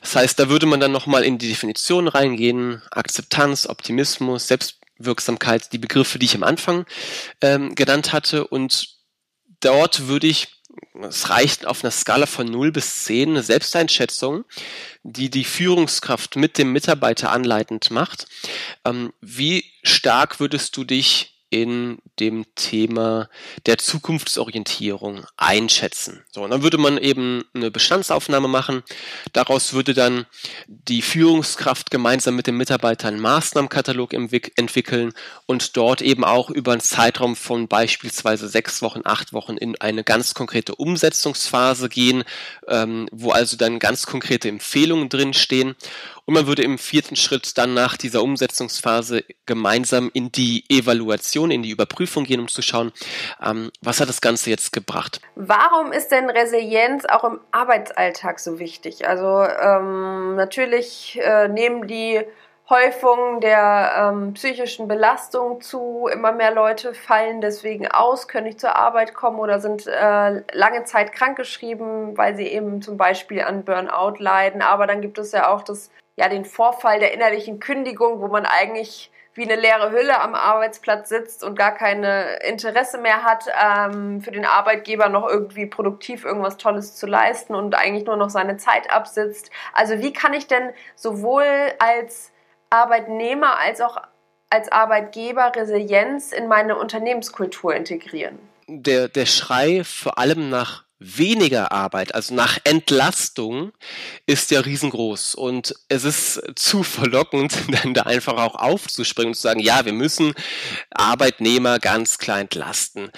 S1: Das heißt, da würde man dann nochmal in die Definition reingehen, Akzeptanz, Optimismus, Selbstwirksamkeit, die Begriffe, die ich am Anfang ähm, genannt hatte. Und dort würde ich, es reicht auf einer Skala von 0 bis 10, eine Selbsteinschätzung, die die Führungskraft mit dem Mitarbeiter anleitend macht. Ähm, wie stark würdest du dich in dem Thema der Zukunftsorientierung einschätzen. So, und dann würde man eben eine Bestandsaufnahme machen. Daraus würde dann die Führungskraft gemeinsam mit dem Mitarbeiter einen Maßnahmenkatalog entwickeln und dort eben auch über einen Zeitraum von beispielsweise sechs Wochen, acht Wochen in eine ganz konkrete Umsetzungsphase gehen, ähm, wo also dann ganz konkrete Empfehlungen drinstehen. Und man würde im vierten Schritt dann nach dieser Umsetzungsphase gemeinsam in die Evaluation, in die Überprüfung gehen, um zu schauen, ähm, was hat das Ganze jetzt gebracht.
S2: Warum ist denn Resilienz auch im Arbeitsalltag so wichtig? Also ähm, natürlich äh, nehmen die Häufung der ähm, psychischen Belastung zu. Immer mehr Leute fallen deswegen aus, können nicht zur Arbeit kommen oder sind äh, lange Zeit krankgeschrieben, weil sie eben zum Beispiel an Burnout leiden. Aber dann gibt es ja auch das ja, den Vorfall der innerlichen Kündigung, wo man eigentlich wie eine leere Hülle am Arbeitsplatz sitzt und gar keine Interesse mehr hat, ähm, für den Arbeitgeber noch irgendwie produktiv irgendwas Tolles zu leisten und eigentlich nur noch seine Zeit absitzt. Also wie kann ich denn sowohl als Arbeitnehmer als auch als Arbeitgeber Resilienz in meine Unternehmenskultur integrieren?
S1: Der, der Schrei vor allem nach weniger Arbeit, also nach Entlastung, ist ja riesengroß. Und es ist zu verlockend, (laughs) dann da einfach auch aufzuspringen und zu sagen, ja, wir müssen Arbeitnehmer ganz klar entlasten.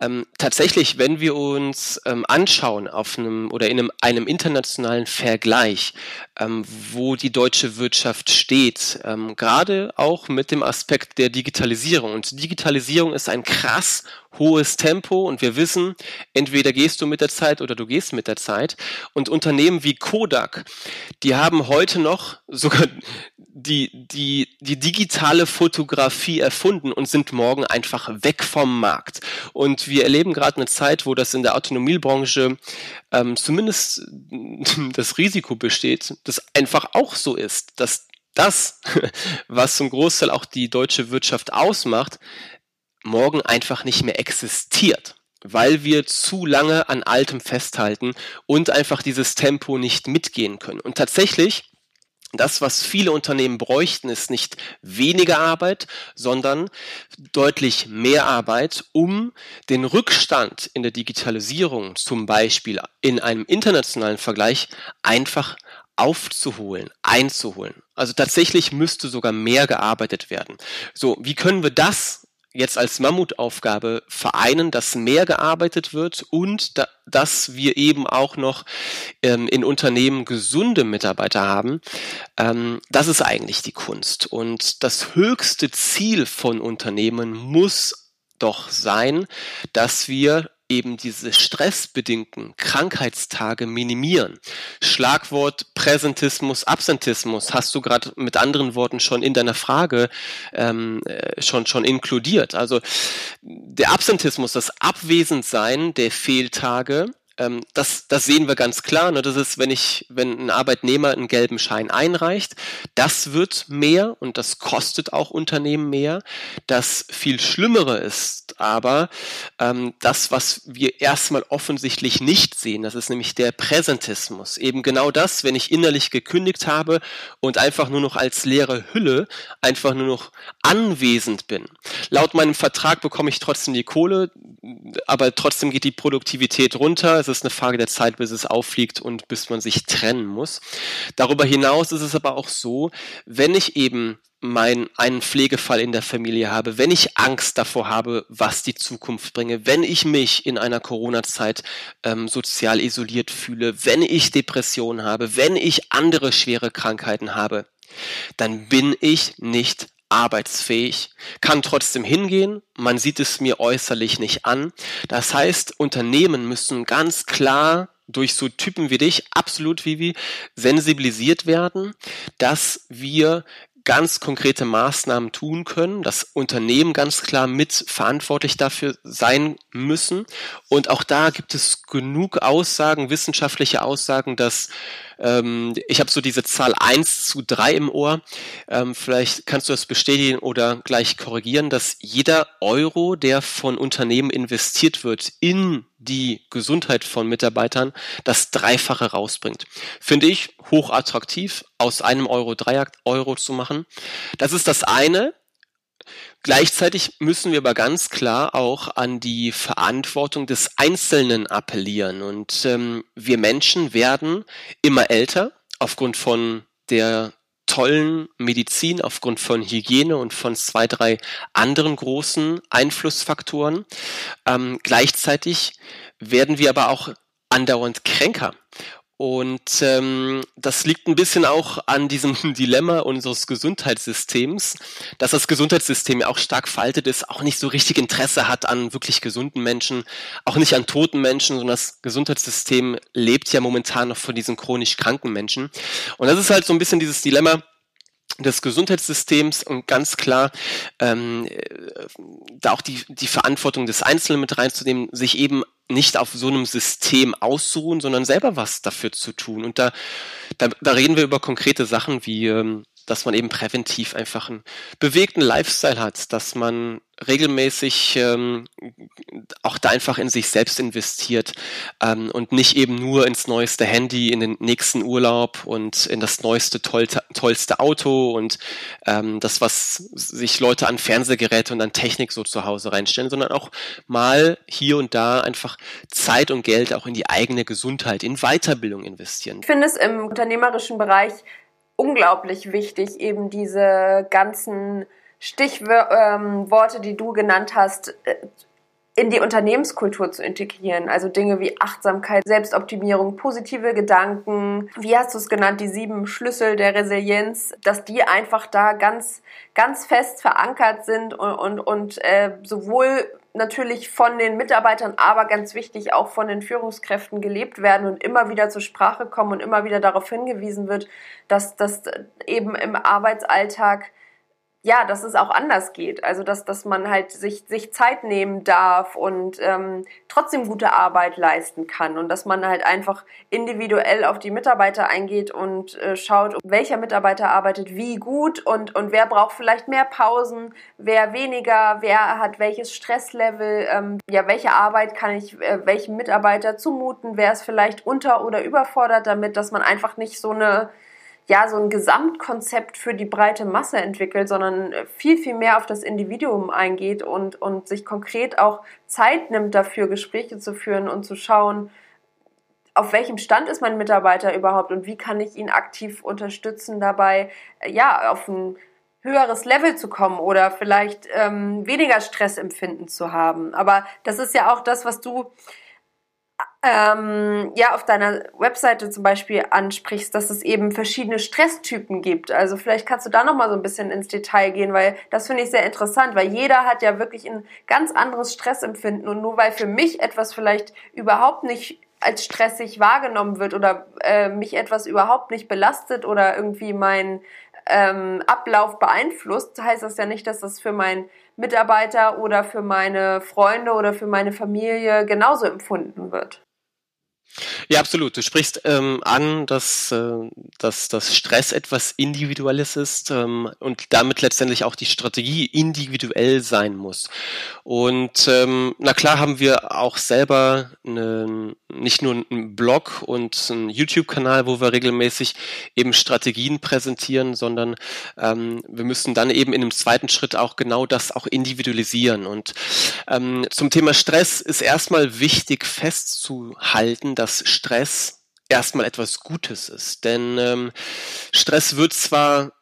S1: Ähm, tatsächlich, wenn wir uns ähm, anschauen auf einem oder in einem, einem internationalen Vergleich, ähm, wo die deutsche Wirtschaft steht, ähm, gerade auch mit dem Aspekt der Digitalisierung. Und Digitalisierung ist ein krass hohes Tempo und wir wissen, entweder gehst du mit der Zeit oder du gehst mit der Zeit. Und Unternehmen wie Kodak, die haben heute noch sogar die, die, die digitale Fotografie erfunden und sind morgen einfach weg vom Markt. Und wir erleben gerade eine Zeit, wo das in der Automobilbranche ähm, zumindest (laughs) das Risiko besteht, dass einfach auch so ist, dass das, (laughs) was zum Großteil auch die deutsche Wirtschaft ausmacht, morgen einfach nicht mehr existiert, weil wir zu lange an altem festhalten und einfach dieses Tempo nicht mitgehen können. Und tatsächlich, das, was viele Unternehmen bräuchten, ist nicht weniger Arbeit, sondern deutlich mehr Arbeit, um den Rückstand in der Digitalisierung zum Beispiel in einem internationalen Vergleich einfach aufzuholen, einzuholen. Also tatsächlich müsste sogar mehr gearbeitet werden. So, wie können wir das jetzt als Mammutaufgabe vereinen, dass mehr gearbeitet wird und da, dass wir eben auch noch ähm, in Unternehmen gesunde Mitarbeiter haben. Ähm, das ist eigentlich die Kunst. Und das höchste Ziel von Unternehmen muss doch sein, dass wir eben diese stressbedingten Krankheitstage minimieren. Schlagwort Präsentismus, Absentismus hast du gerade mit anderen Worten schon in deiner Frage ähm, äh, schon schon inkludiert. Also der Absentismus, das Abwesendsein der Fehltage ähm, das, das sehen wir ganz klar. Ne? Das ist, wenn ich, wenn ein Arbeitnehmer einen gelben Schein einreicht, das wird mehr und das kostet auch Unternehmen mehr. Das viel Schlimmere ist aber ähm, das, was wir erstmal offensichtlich nicht sehen. Das ist nämlich der Präsentismus. Eben genau das, wenn ich innerlich gekündigt habe und einfach nur noch als leere Hülle einfach nur noch anwesend bin. Laut meinem Vertrag bekomme ich trotzdem die Kohle, aber trotzdem geht die Produktivität runter. Es ist eine Frage der Zeit, bis es auffliegt und bis man sich trennen muss. Darüber hinaus ist es aber auch so, wenn ich eben mein, einen Pflegefall in der Familie habe, wenn ich Angst davor habe, was die Zukunft bringe, wenn ich mich in einer Corona-Zeit ähm, sozial isoliert fühle, wenn ich Depressionen habe, wenn ich andere schwere Krankheiten habe, dann bin ich nicht arbeitsfähig, kann trotzdem hingehen, man sieht es mir äußerlich nicht an. Das heißt, Unternehmen müssen ganz klar durch so Typen wie dich, absolut Vivi, sensibilisiert werden, dass wir ganz konkrete Maßnahmen tun können, dass Unternehmen ganz klar mit verantwortlich dafür sein müssen. Und auch da gibt es genug Aussagen, wissenschaftliche Aussagen, dass ähm, ich habe so diese Zahl eins zu drei im Ohr. Ähm, vielleicht kannst du das bestätigen oder gleich korrigieren, dass jeder Euro, der von Unternehmen investiert wird in die Gesundheit von Mitarbeitern, das Dreifache rausbringt. Finde ich hoch attraktiv, aus einem Euro drei Euro zu machen. Das ist das eine. Gleichzeitig müssen wir aber ganz klar auch an die Verantwortung des Einzelnen appellieren. Und ähm, wir Menschen werden immer älter aufgrund von der tollen Medizin, aufgrund von Hygiene und von zwei, drei anderen großen Einflussfaktoren. Ähm, gleichzeitig werden wir aber auch andauernd kränker. Und ähm, das liegt ein bisschen auch an diesem (laughs) Dilemma unseres Gesundheitssystems, dass das Gesundheitssystem ja auch stark faltet ist, auch nicht so richtig Interesse hat an wirklich gesunden Menschen, auch nicht an toten Menschen, sondern das Gesundheitssystem lebt ja momentan noch von diesen chronisch kranken Menschen. Und das ist halt so ein bisschen dieses Dilemma, des Gesundheitssystems und ganz klar ähm, äh, da auch die, die Verantwortung des Einzelnen mit reinzunehmen, sich eben nicht auf so einem System auszuruhen, sondern selber was dafür zu tun. Und da, da, da reden wir über konkrete Sachen wie ähm, dass man eben präventiv einfach einen bewegten Lifestyle hat, dass man regelmäßig ähm, auch da einfach in sich selbst investiert ähm, und nicht eben nur ins neueste Handy, in den nächsten Urlaub und in das neueste, toll, tollste Auto und ähm, das, was sich Leute an Fernsehgeräte und an Technik so zu Hause reinstellen, sondern auch mal hier und da einfach Zeit und Geld auch in die eigene Gesundheit, in Weiterbildung investieren.
S2: Ich finde es im unternehmerischen Bereich unglaublich wichtig, eben diese ganzen Stichworte, ähm, die du genannt hast, äh, in die Unternehmenskultur zu integrieren. Also Dinge wie Achtsamkeit, Selbstoptimierung, positive Gedanken, wie hast du es genannt, die sieben Schlüssel der Resilienz, dass die einfach da ganz, ganz fest verankert sind und, und, und äh, sowohl natürlich von den Mitarbeitern, aber ganz wichtig auch von den Führungskräften gelebt werden und immer wieder zur Sprache kommen und immer wieder darauf hingewiesen wird, dass das eben im Arbeitsalltag ja, dass es auch anders geht. Also dass, dass man halt sich, sich Zeit nehmen darf und ähm, trotzdem gute Arbeit leisten kann und dass man halt einfach individuell auf die Mitarbeiter eingeht und äh, schaut, welcher Mitarbeiter arbeitet wie gut und, und wer braucht vielleicht mehr Pausen, wer weniger, wer hat welches Stresslevel, ähm, ja, welche Arbeit kann ich äh, welchem Mitarbeiter zumuten, wer ist vielleicht unter- oder überfordert damit, dass man einfach nicht so eine ja, so ein Gesamtkonzept für die breite Masse entwickelt, sondern viel, viel mehr auf das Individuum eingeht und, und sich konkret auch Zeit nimmt dafür, Gespräche zu führen und zu schauen, auf welchem Stand ist mein Mitarbeiter überhaupt und wie kann ich ihn aktiv unterstützen dabei, ja, auf ein höheres Level zu kommen oder vielleicht ähm, weniger Stressempfinden zu haben. Aber das ist ja auch das, was du ähm, ja auf deiner Webseite zum Beispiel ansprichst, dass es eben verschiedene Stresstypen gibt. Also vielleicht kannst du da noch mal so ein bisschen ins Detail gehen, weil das finde ich sehr interessant, weil jeder hat ja wirklich ein ganz anderes Stressempfinden und nur weil für mich etwas vielleicht überhaupt nicht als stressig wahrgenommen wird oder äh, mich etwas überhaupt nicht belastet oder irgendwie mein ähm, Ablauf beeinflusst, heißt das ja nicht, dass das für meinen Mitarbeiter oder für meine Freunde oder für meine Familie genauso empfunden wird.
S1: Ja, absolut. Du sprichst ähm, an, dass, äh, dass, dass Stress etwas Individuelles ist ähm, und damit letztendlich auch die Strategie individuell sein muss. Und ähm, na klar haben wir auch selber eine, nicht nur einen Blog und einen YouTube-Kanal, wo wir regelmäßig eben Strategien präsentieren, sondern ähm, wir müssen dann eben in einem zweiten Schritt auch genau das auch individualisieren. Und ähm, zum Thema Stress ist erstmal wichtig festzuhalten, dass Stress erstmal etwas Gutes ist. Denn ähm, Stress wird zwar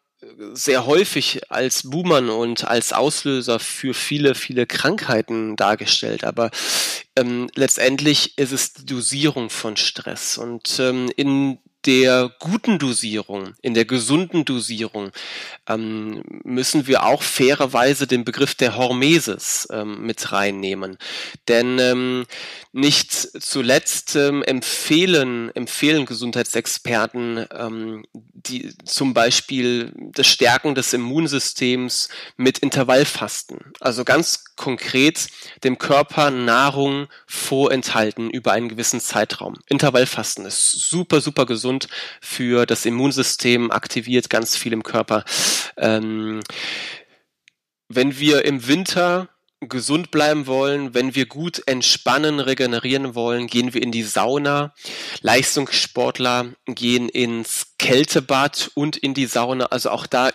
S1: sehr häufig als Boomern und als Auslöser für viele, viele Krankheiten dargestellt. Aber ähm, letztendlich ist es die Dosierung von Stress. Und ähm, in der guten Dosierung, in der gesunden Dosierung ähm, müssen wir auch fairerweise den Begriff der Hormesis ähm, mit reinnehmen. Denn ähm, nicht zuletzt ähm, empfehlen, empfehlen Gesundheitsexperten ähm, die, zum Beispiel das Stärken des Immunsystems mit Intervallfasten. Also ganz konkret dem Körper Nahrung vorenthalten über einen gewissen Zeitraum. Intervallfasten ist super, super gesund für das Immunsystem, aktiviert ganz viel im Körper. Ähm, wenn wir im Winter gesund bleiben wollen, wenn wir gut entspannen, regenerieren wollen, gehen wir in die Sauna. Leistungssportler gehen ins Kältebad und in die Sauna. Also auch da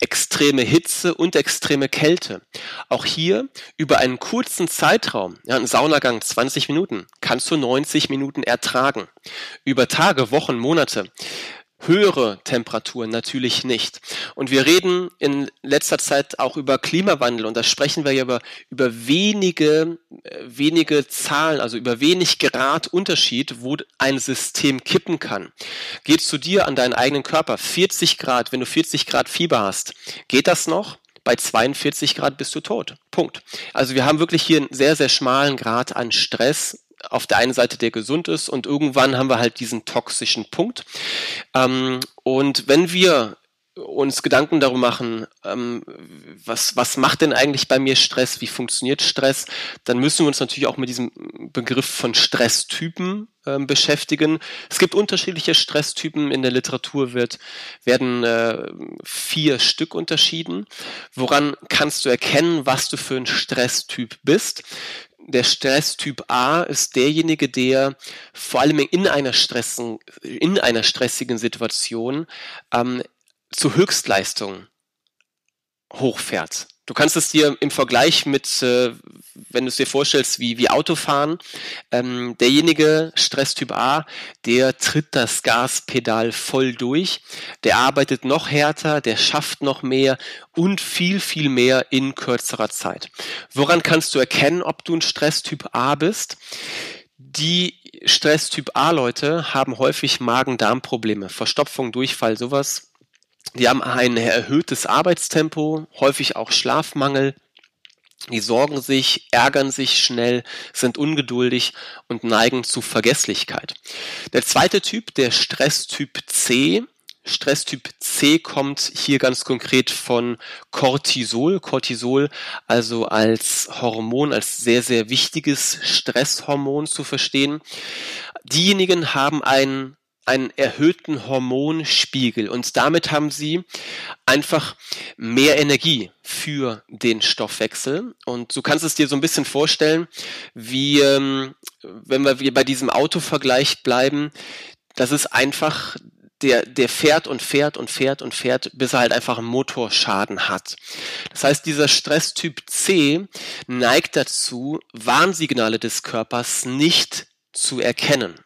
S1: extreme Hitze und extreme Kälte. Auch hier über einen kurzen Zeitraum, ja, ein Saunagang 20 Minuten, kannst du 90 Minuten ertragen. Über Tage, Wochen, Monate höhere Temperaturen natürlich nicht. Und wir reden in letzter Zeit auch über Klimawandel und da sprechen wir ja über, über wenige, äh, wenige Zahlen, also über wenig Grad Unterschied, wo ein System kippen kann. Geht zu dir an deinen eigenen Körper 40 Grad, wenn du 40 Grad Fieber hast, geht das noch? Bei 42 Grad bist du tot. Punkt. Also wir haben wirklich hier einen sehr, sehr schmalen Grad an Stress auf der einen Seite, der gesund ist und irgendwann haben wir halt diesen toxischen Punkt. Ähm, und wenn wir uns Gedanken darum machen, ähm, was, was macht denn eigentlich bei mir Stress, wie funktioniert Stress, dann müssen wir uns natürlich auch mit diesem Begriff von Stresstypen ähm, beschäftigen. Es gibt unterschiedliche Stresstypen, in der Literatur wird, werden äh, vier Stück unterschieden. Woran kannst du erkennen, was du für ein Stresstyp bist? Der Stresstyp A ist derjenige, der vor allem in einer, Stressen, in einer stressigen Situation ähm, zu Höchstleistung hochfährt. Du kannst es dir im Vergleich mit, äh, wenn du es dir vorstellst, wie, wie Autofahren, ähm, derjenige Stresstyp A, der tritt das Gaspedal voll durch, der arbeitet noch härter, der schafft noch mehr und viel, viel mehr in kürzerer Zeit. Woran kannst du erkennen, ob du ein Stresstyp A bist? Die Stresstyp A-Leute haben häufig Magen-Darm-Probleme, Verstopfung, Durchfall, sowas die haben ein erhöhtes Arbeitstempo, häufig auch Schlafmangel. Die sorgen sich, ärgern sich schnell, sind ungeduldig und neigen zu Vergesslichkeit. Der zweite Typ, der Stresstyp C, Stresstyp C kommt hier ganz konkret von Cortisol. Cortisol also als Hormon, als sehr, sehr wichtiges Stresshormon zu verstehen. Diejenigen haben einen einen erhöhten Hormonspiegel und damit haben sie einfach mehr Energie für den Stoffwechsel. Und du kannst es dir so ein bisschen vorstellen, wie ähm, wenn wir bei diesem Autovergleich bleiben, das ist einfach der, der fährt und fährt und fährt und fährt, bis er halt einfach einen Motorschaden hat. Das heißt, dieser Stresstyp C neigt dazu, Warnsignale des Körpers nicht zu erkennen.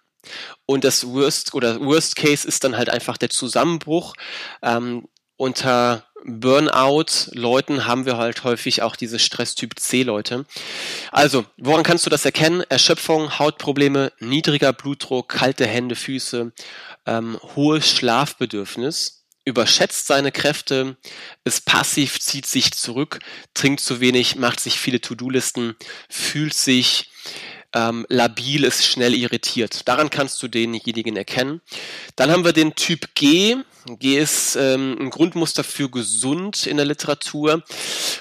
S1: Und das Worst oder Worst Case ist dann halt einfach der Zusammenbruch. Ähm, unter Burnout-Leuten haben wir halt häufig auch diese Stresstyp C-Leute. Also, woran kannst du das erkennen? Erschöpfung, Hautprobleme, niedriger Blutdruck, kalte Hände, Füße, ähm, hohes Schlafbedürfnis, überschätzt seine Kräfte, ist passiv, zieht sich zurück, trinkt zu wenig, macht sich viele To-Do-Listen, fühlt sich ähm, labil ist, schnell irritiert. Daran kannst du denjenigen erkennen. Dann haben wir den Typ G. G ist ähm, ein Grundmuster für gesund in der Literatur.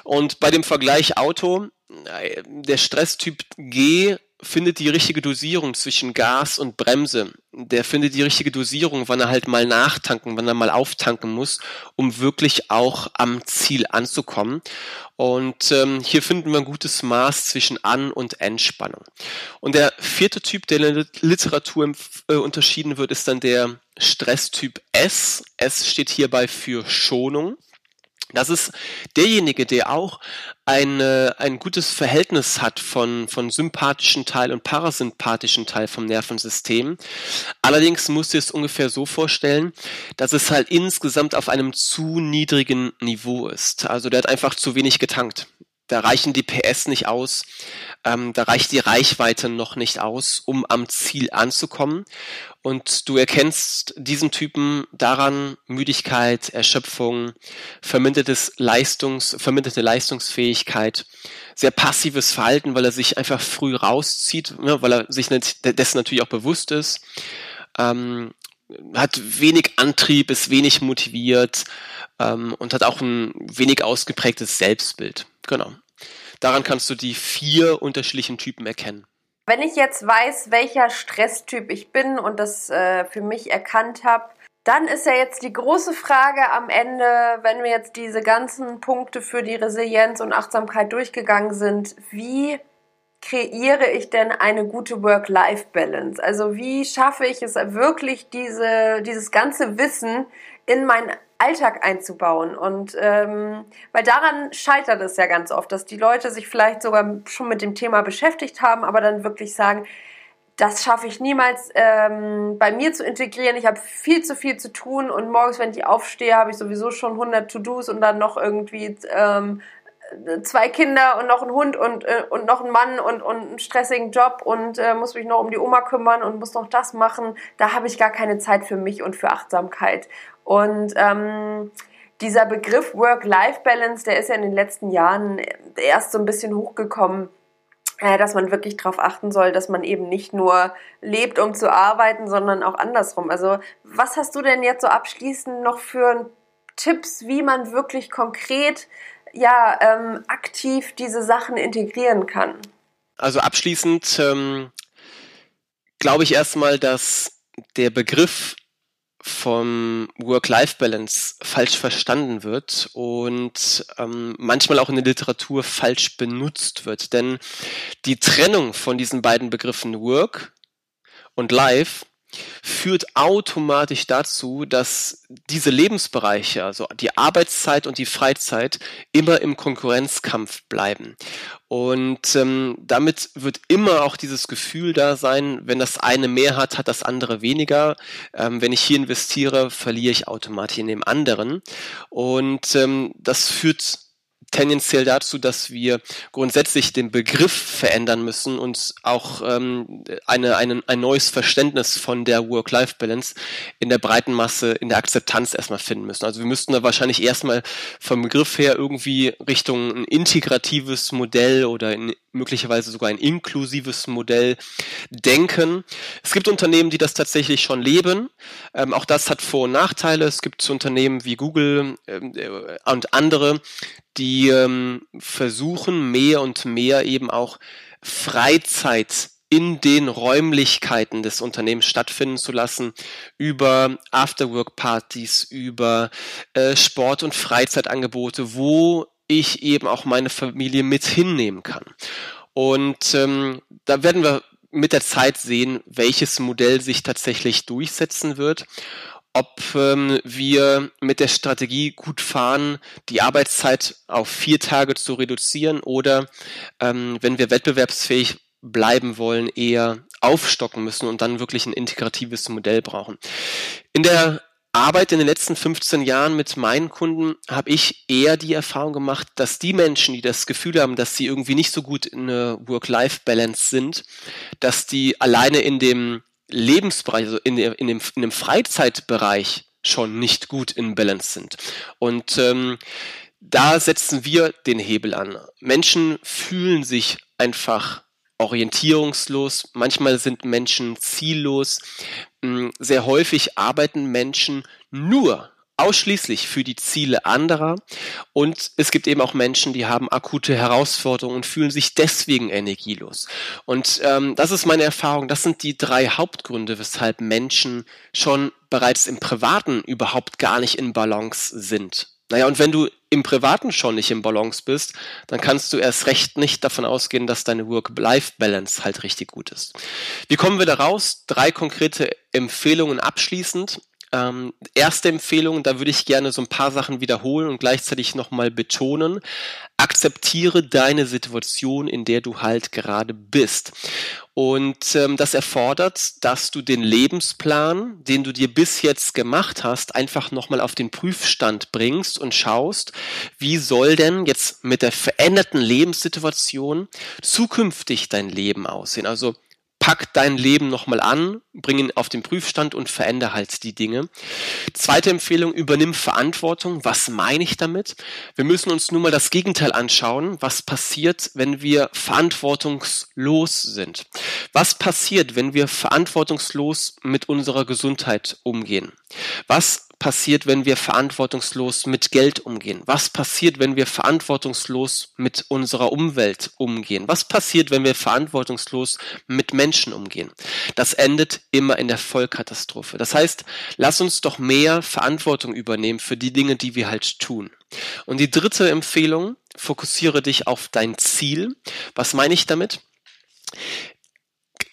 S1: Und bei dem Vergleich Auto, äh, der Stresstyp G findet die richtige Dosierung zwischen Gas und Bremse. Der findet die richtige Dosierung, wann er halt mal nachtanken, wann er mal auftanken muss, um wirklich auch am Ziel anzukommen. Und ähm, hier finden wir ein gutes Maß zwischen An- und Entspannung. Und der vierte Typ, der in der Literatur äh, unterschieden wird, ist dann der Stresstyp S. S steht hierbei für Schonung. Das ist derjenige, der auch ein, ein gutes Verhältnis hat von, von sympathischen Teil und parasympathischen Teil vom Nervensystem. Allerdings musst du es ungefähr so vorstellen, dass es halt insgesamt auf einem zu niedrigen Niveau ist. Also der hat einfach zu wenig getankt. Da reichen die PS nicht aus, ähm, da reicht die Reichweite noch nicht aus, um am Ziel anzukommen. Und du erkennst diesen Typen daran Müdigkeit, Erschöpfung, vermindertes Leistungs, verminderte Leistungsfähigkeit, sehr passives Verhalten, weil er sich einfach früh rauszieht, ne, weil er sich dessen natürlich auch bewusst ist, ähm, hat wenig Antrieb, ist wenig motiviert ähm, und hat auch ein wenig ausgeprägtes Selbstbild. Genau. Daran kannst du die vier unterschiedlichen Typen erkennen.
S2: Wenn ich jetzt weiß, welcher Stresstyp ich bin und das äh, für mich erkannt habe, dann ist ja jetzt die große Frage am Ende, wenn wir jetzt diese ganzen Punkte für die Resilienz und Achtsamkeit durchgegangen sind, wie kreiere ich denn eine gute Work-Life-Balance? Also wie schaffe ich es wirklich, diese, dieses ganze Wissen in mein Alltag einzubauen. Und ähm, weil daran scheitert es ja ganz oft, dass die Leute sich vielleicht sogar schon mit dem Thema beschäftigt haben, aber dann wirklich sagen, das schaffe ich niemals ähm, bei mir zu integrieren. Ich habe viel zu viel zu tun und morgens, wenn ich aufstehe, habe ich sowieso schon 100 To-Dos und dann noch irgendwie ähm, zwei Kinder und noch ein Hund und, äh, und noch ein Mann und, und einen stressigen Job und äh, muss mich noch um die Oma kümmern und muss noch das machen. Da habe ich gar keine Zeit für mich und für Achtsamkeit. Und ähm, dieser Begriff Work-Life-Balance, der ist ja in den letzten Jahren erst so ein bisschen hochgekommen, äh, dass man wirklich darauf achten soll, dass man eben nicht nur lebt, um zu arbeiten, sondern auch andersrum. Also was hast du denn jetzt so abschließend noch für Tipps, wie man wirklich konkret ja ähm, aktiv diese Sachen integrieren kann?
S1: Also abschließend ähm, glaube ich erstmal, dass der Begriff vom Work-Life-Balance falsch verstanden wird und ähm, manchmal auch in der Literatur falsch benutzt wird. Denn die Trennung von diesen beiden Begriffen Work und Life führt automatisch dazu, dass diese Lebensbereiche, also die Arbeitszeit und die Freizeit, immer im Konkurrenzkampf bleiben. Und ähm, damit wird immer auch dieses Gefühl da sein, wenn das eine mehr hat, hat das andere weniger. Ähm, wenn ich hier investiere, verliere ich automatisch in dem anderen. Und ähm, das führt tendenziell dazu, dass wir grundsätzlich den Begriff verändern müssen und auch ähm, eine, eine, ein neues Verständnis von der Work-Life-Balance in der breiten Masse, in der Akzeptanz erstmal finden müssen. Also wir müssten da wahrscheinlich erstmal vom Begriff her irgendwie Richtung ein integratives Modell oder in, möglicherweise sogar ein inklusives Modell denken. Es gibt Unternehmen, die das tatsächlich schon leben. Ähm, auch das hat Vor- und Nachteile. Es gibt Unternehmen wie Google ähm, äh, und andere, die ähm, versuchen mehr und mehr eben auch Freizeit in den Räumlichkeiten des Unternehmens stattfinden zu lassen, über Afterwork-Partys, über äh, Sport- und Freizeitangebote, wo ich eben auch meine Familie mit hinnehmen kann. Und ähm, da werden wir mit der Zeit sehen, welches Modell sich tatsächlich durchsetzen wird ob ähm, wir mit der Strategie gut fahren, die Arbeitszeit auf vier Tage zu reduzieren oder ähm, wenn wir wettbewerbsfähig bleiben wollen, eher aufstocken müssen und dann wirklich ein integratives Modell brauchen. In der Arbeit in den letzten 15 Jahren mit meinen Kunden habe ich eher die Erfahrung gemacht, dass die Menschen, die das Gefühl haben, dass sie irgendwie nicht so gut in eine Work-Life-Balance sind, dass die alleine in dem Lebensbereich, also in, der, in, dem, in dem Freizeitbereich schon nicht gut in Balance sind. Und ähm, da setzen wir den Hebel an. Menschen fühlen sich einfach orientierungslos, manchmal sind Menschen ziellos, hm, sehr häufig arbeiten Menschen nur ausschließlich für die Ziele anderer und es gibt eben auch Menschen, die haben akute Herausforderungen und fühlen sich deswegen energielos. Und ähm, das ist meine Erfahrung, das sind die drei Hauptgründe, weshalb Menschen schon bereits im Privaten überhaupt gar nicht in Balance sind. Naja, und wenn du im Privaten schon nicht im Balance bist, dann kannst du erst recht nicht davon ausgehen, dass deine Work-Life-Balance halt richtig gut ist. Wie kommen wir da raus? Drei konkrete Empfehlungen abschließend. Ähm, erste Empfehlung, da würde ich gerne so ein paar Sachen wiederholen und gleichzeitig nochmal betonen. Akzeptiere deine Situation, in der du halt gerade bist. Und ähm, das erfordert, dass du den Lebensplan, den du dir bis jetzt gemacht hast, einfach nochmal auf den Prüfstand bringst und schaust, wie soll denn jetzt mit der veränderten Lebenssituation zukünftig dein Leben aussehen? Also pack dein Leben nochmal an, bring ihn auf den Prüfstand und verändere halt die Dinge. Zweite Empfehlung, übernimm Verantwortung. Was meine ich damit? Wir müssen uns nun mal das Gegenteil anschauen. Was passiert, wenn wir verantwortungslos sind? Was passiert, wenn wir verantwortungslos mit unserer Gesundheit umgehen? Was passiert, wenn wir verantwortungslos mit Geld umgehen? Was passiert, wenn wir verantwortungslos mit unserer Umwelt umgehen? Was passiert, wenn wir verantwortungslos mit Menschen umgehen? Das endet immer in der Vollkatastrophe. Das heißt, lass uns doch mehr Verantwortung übernehmen für die Dinge, die wir halt tun. Und die dritte Empfehlung, fokussiere dich auf dein Ziel. Was meine ich damit?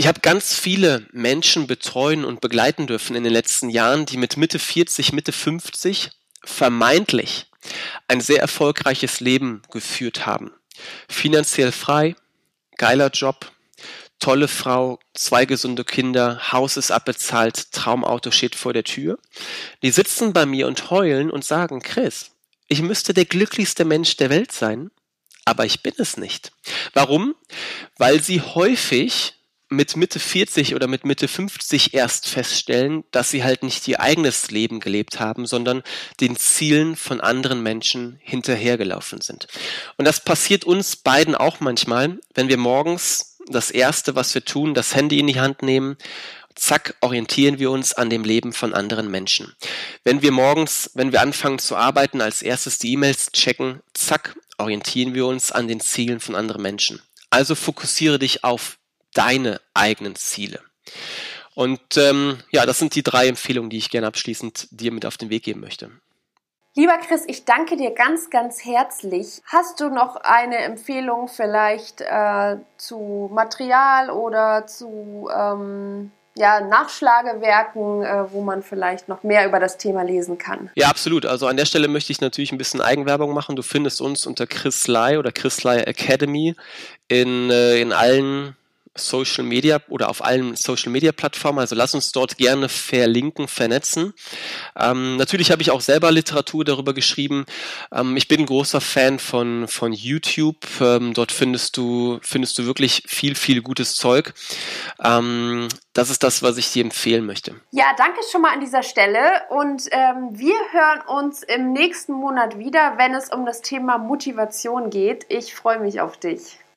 S1: Ich habe ganz viele Menschen betreuen und begleiten dürfen in den letzten Jahren, die mit Mitte 40, Mitte 50 vermeintlich ein sehr erfolgreiches Leben geführt haben. Finanziell frei, geiler Job, tolle Frau, zwei gesunde Kinder, Haus ist abbezahlt, Traumauto steht vor der Tür. Die sitzen bei mir und heulen und sagen, Chris, ich müsste der glücklichste Mensch der Welt sein, aber ich bin es nicht. Warum? Weil sie häufig mit Mitte 40 oder mit Mitte 50 erst feststellen, dass sie halt nicht ihr eigenes Leben gelebt haben, sondern den Zielen von anderen Menschen hinterhergelaufen sind. Und das passiert uns beiden auch manchmal, wenn wir morgens das Erste, was wir tun, das Handy in die Hand nehmen, zack, orientieren wir uns an dem Leben von anderen Menschen. Wenn wir morgens, wenn wir anfangen zu arbeiten, als erstes die E-Mails checken, zack, orientieren wir uns an den Zielen von anderen Menschen. Also fokussiere dich auf deine eigenen Ziele. Und ähm, ja, das sind die drei Empfehlungen, die ich gerne abschließend dir mit auf den Weg geben möchte.
S2: Lieber Chris, ich danke dir ganz, ganz herzlich. Hast du noch eine Empfehlung vielleicht äh, zu Material oder zu ähm, ja, Nachschlagewerken, äh, wo man vielleicht noch mehr über das Thema lesen kann?
S1: Ja, absolut. Also an der Stelle möchte ich natürlich ein bisschen Eigenwerbung machen. Du findest uns unter Chris Lai oder Chris Lai Academy in, äh, in allen Social Media oder auf allen Social Media Plattformen. Also lass uns dort gerne verlinken, vernetzen. Ähm, natürlich habe ich auch selber Literatur darüber geschrieben. Ähm, ich bin ein großer Fan von, von YouTube. Ähm, dort findest du, findest du wirklich viel, viel gutes Zeug. Ähm, das ist das, was ich dir empfehlen möchte.
S2: Ja, danke schon mal an dieser Stelle. Und ähm, wir hören uns im nächsten Monat wieder, wenn es um das Thema Motivation geht. Ich freue mich auf dich.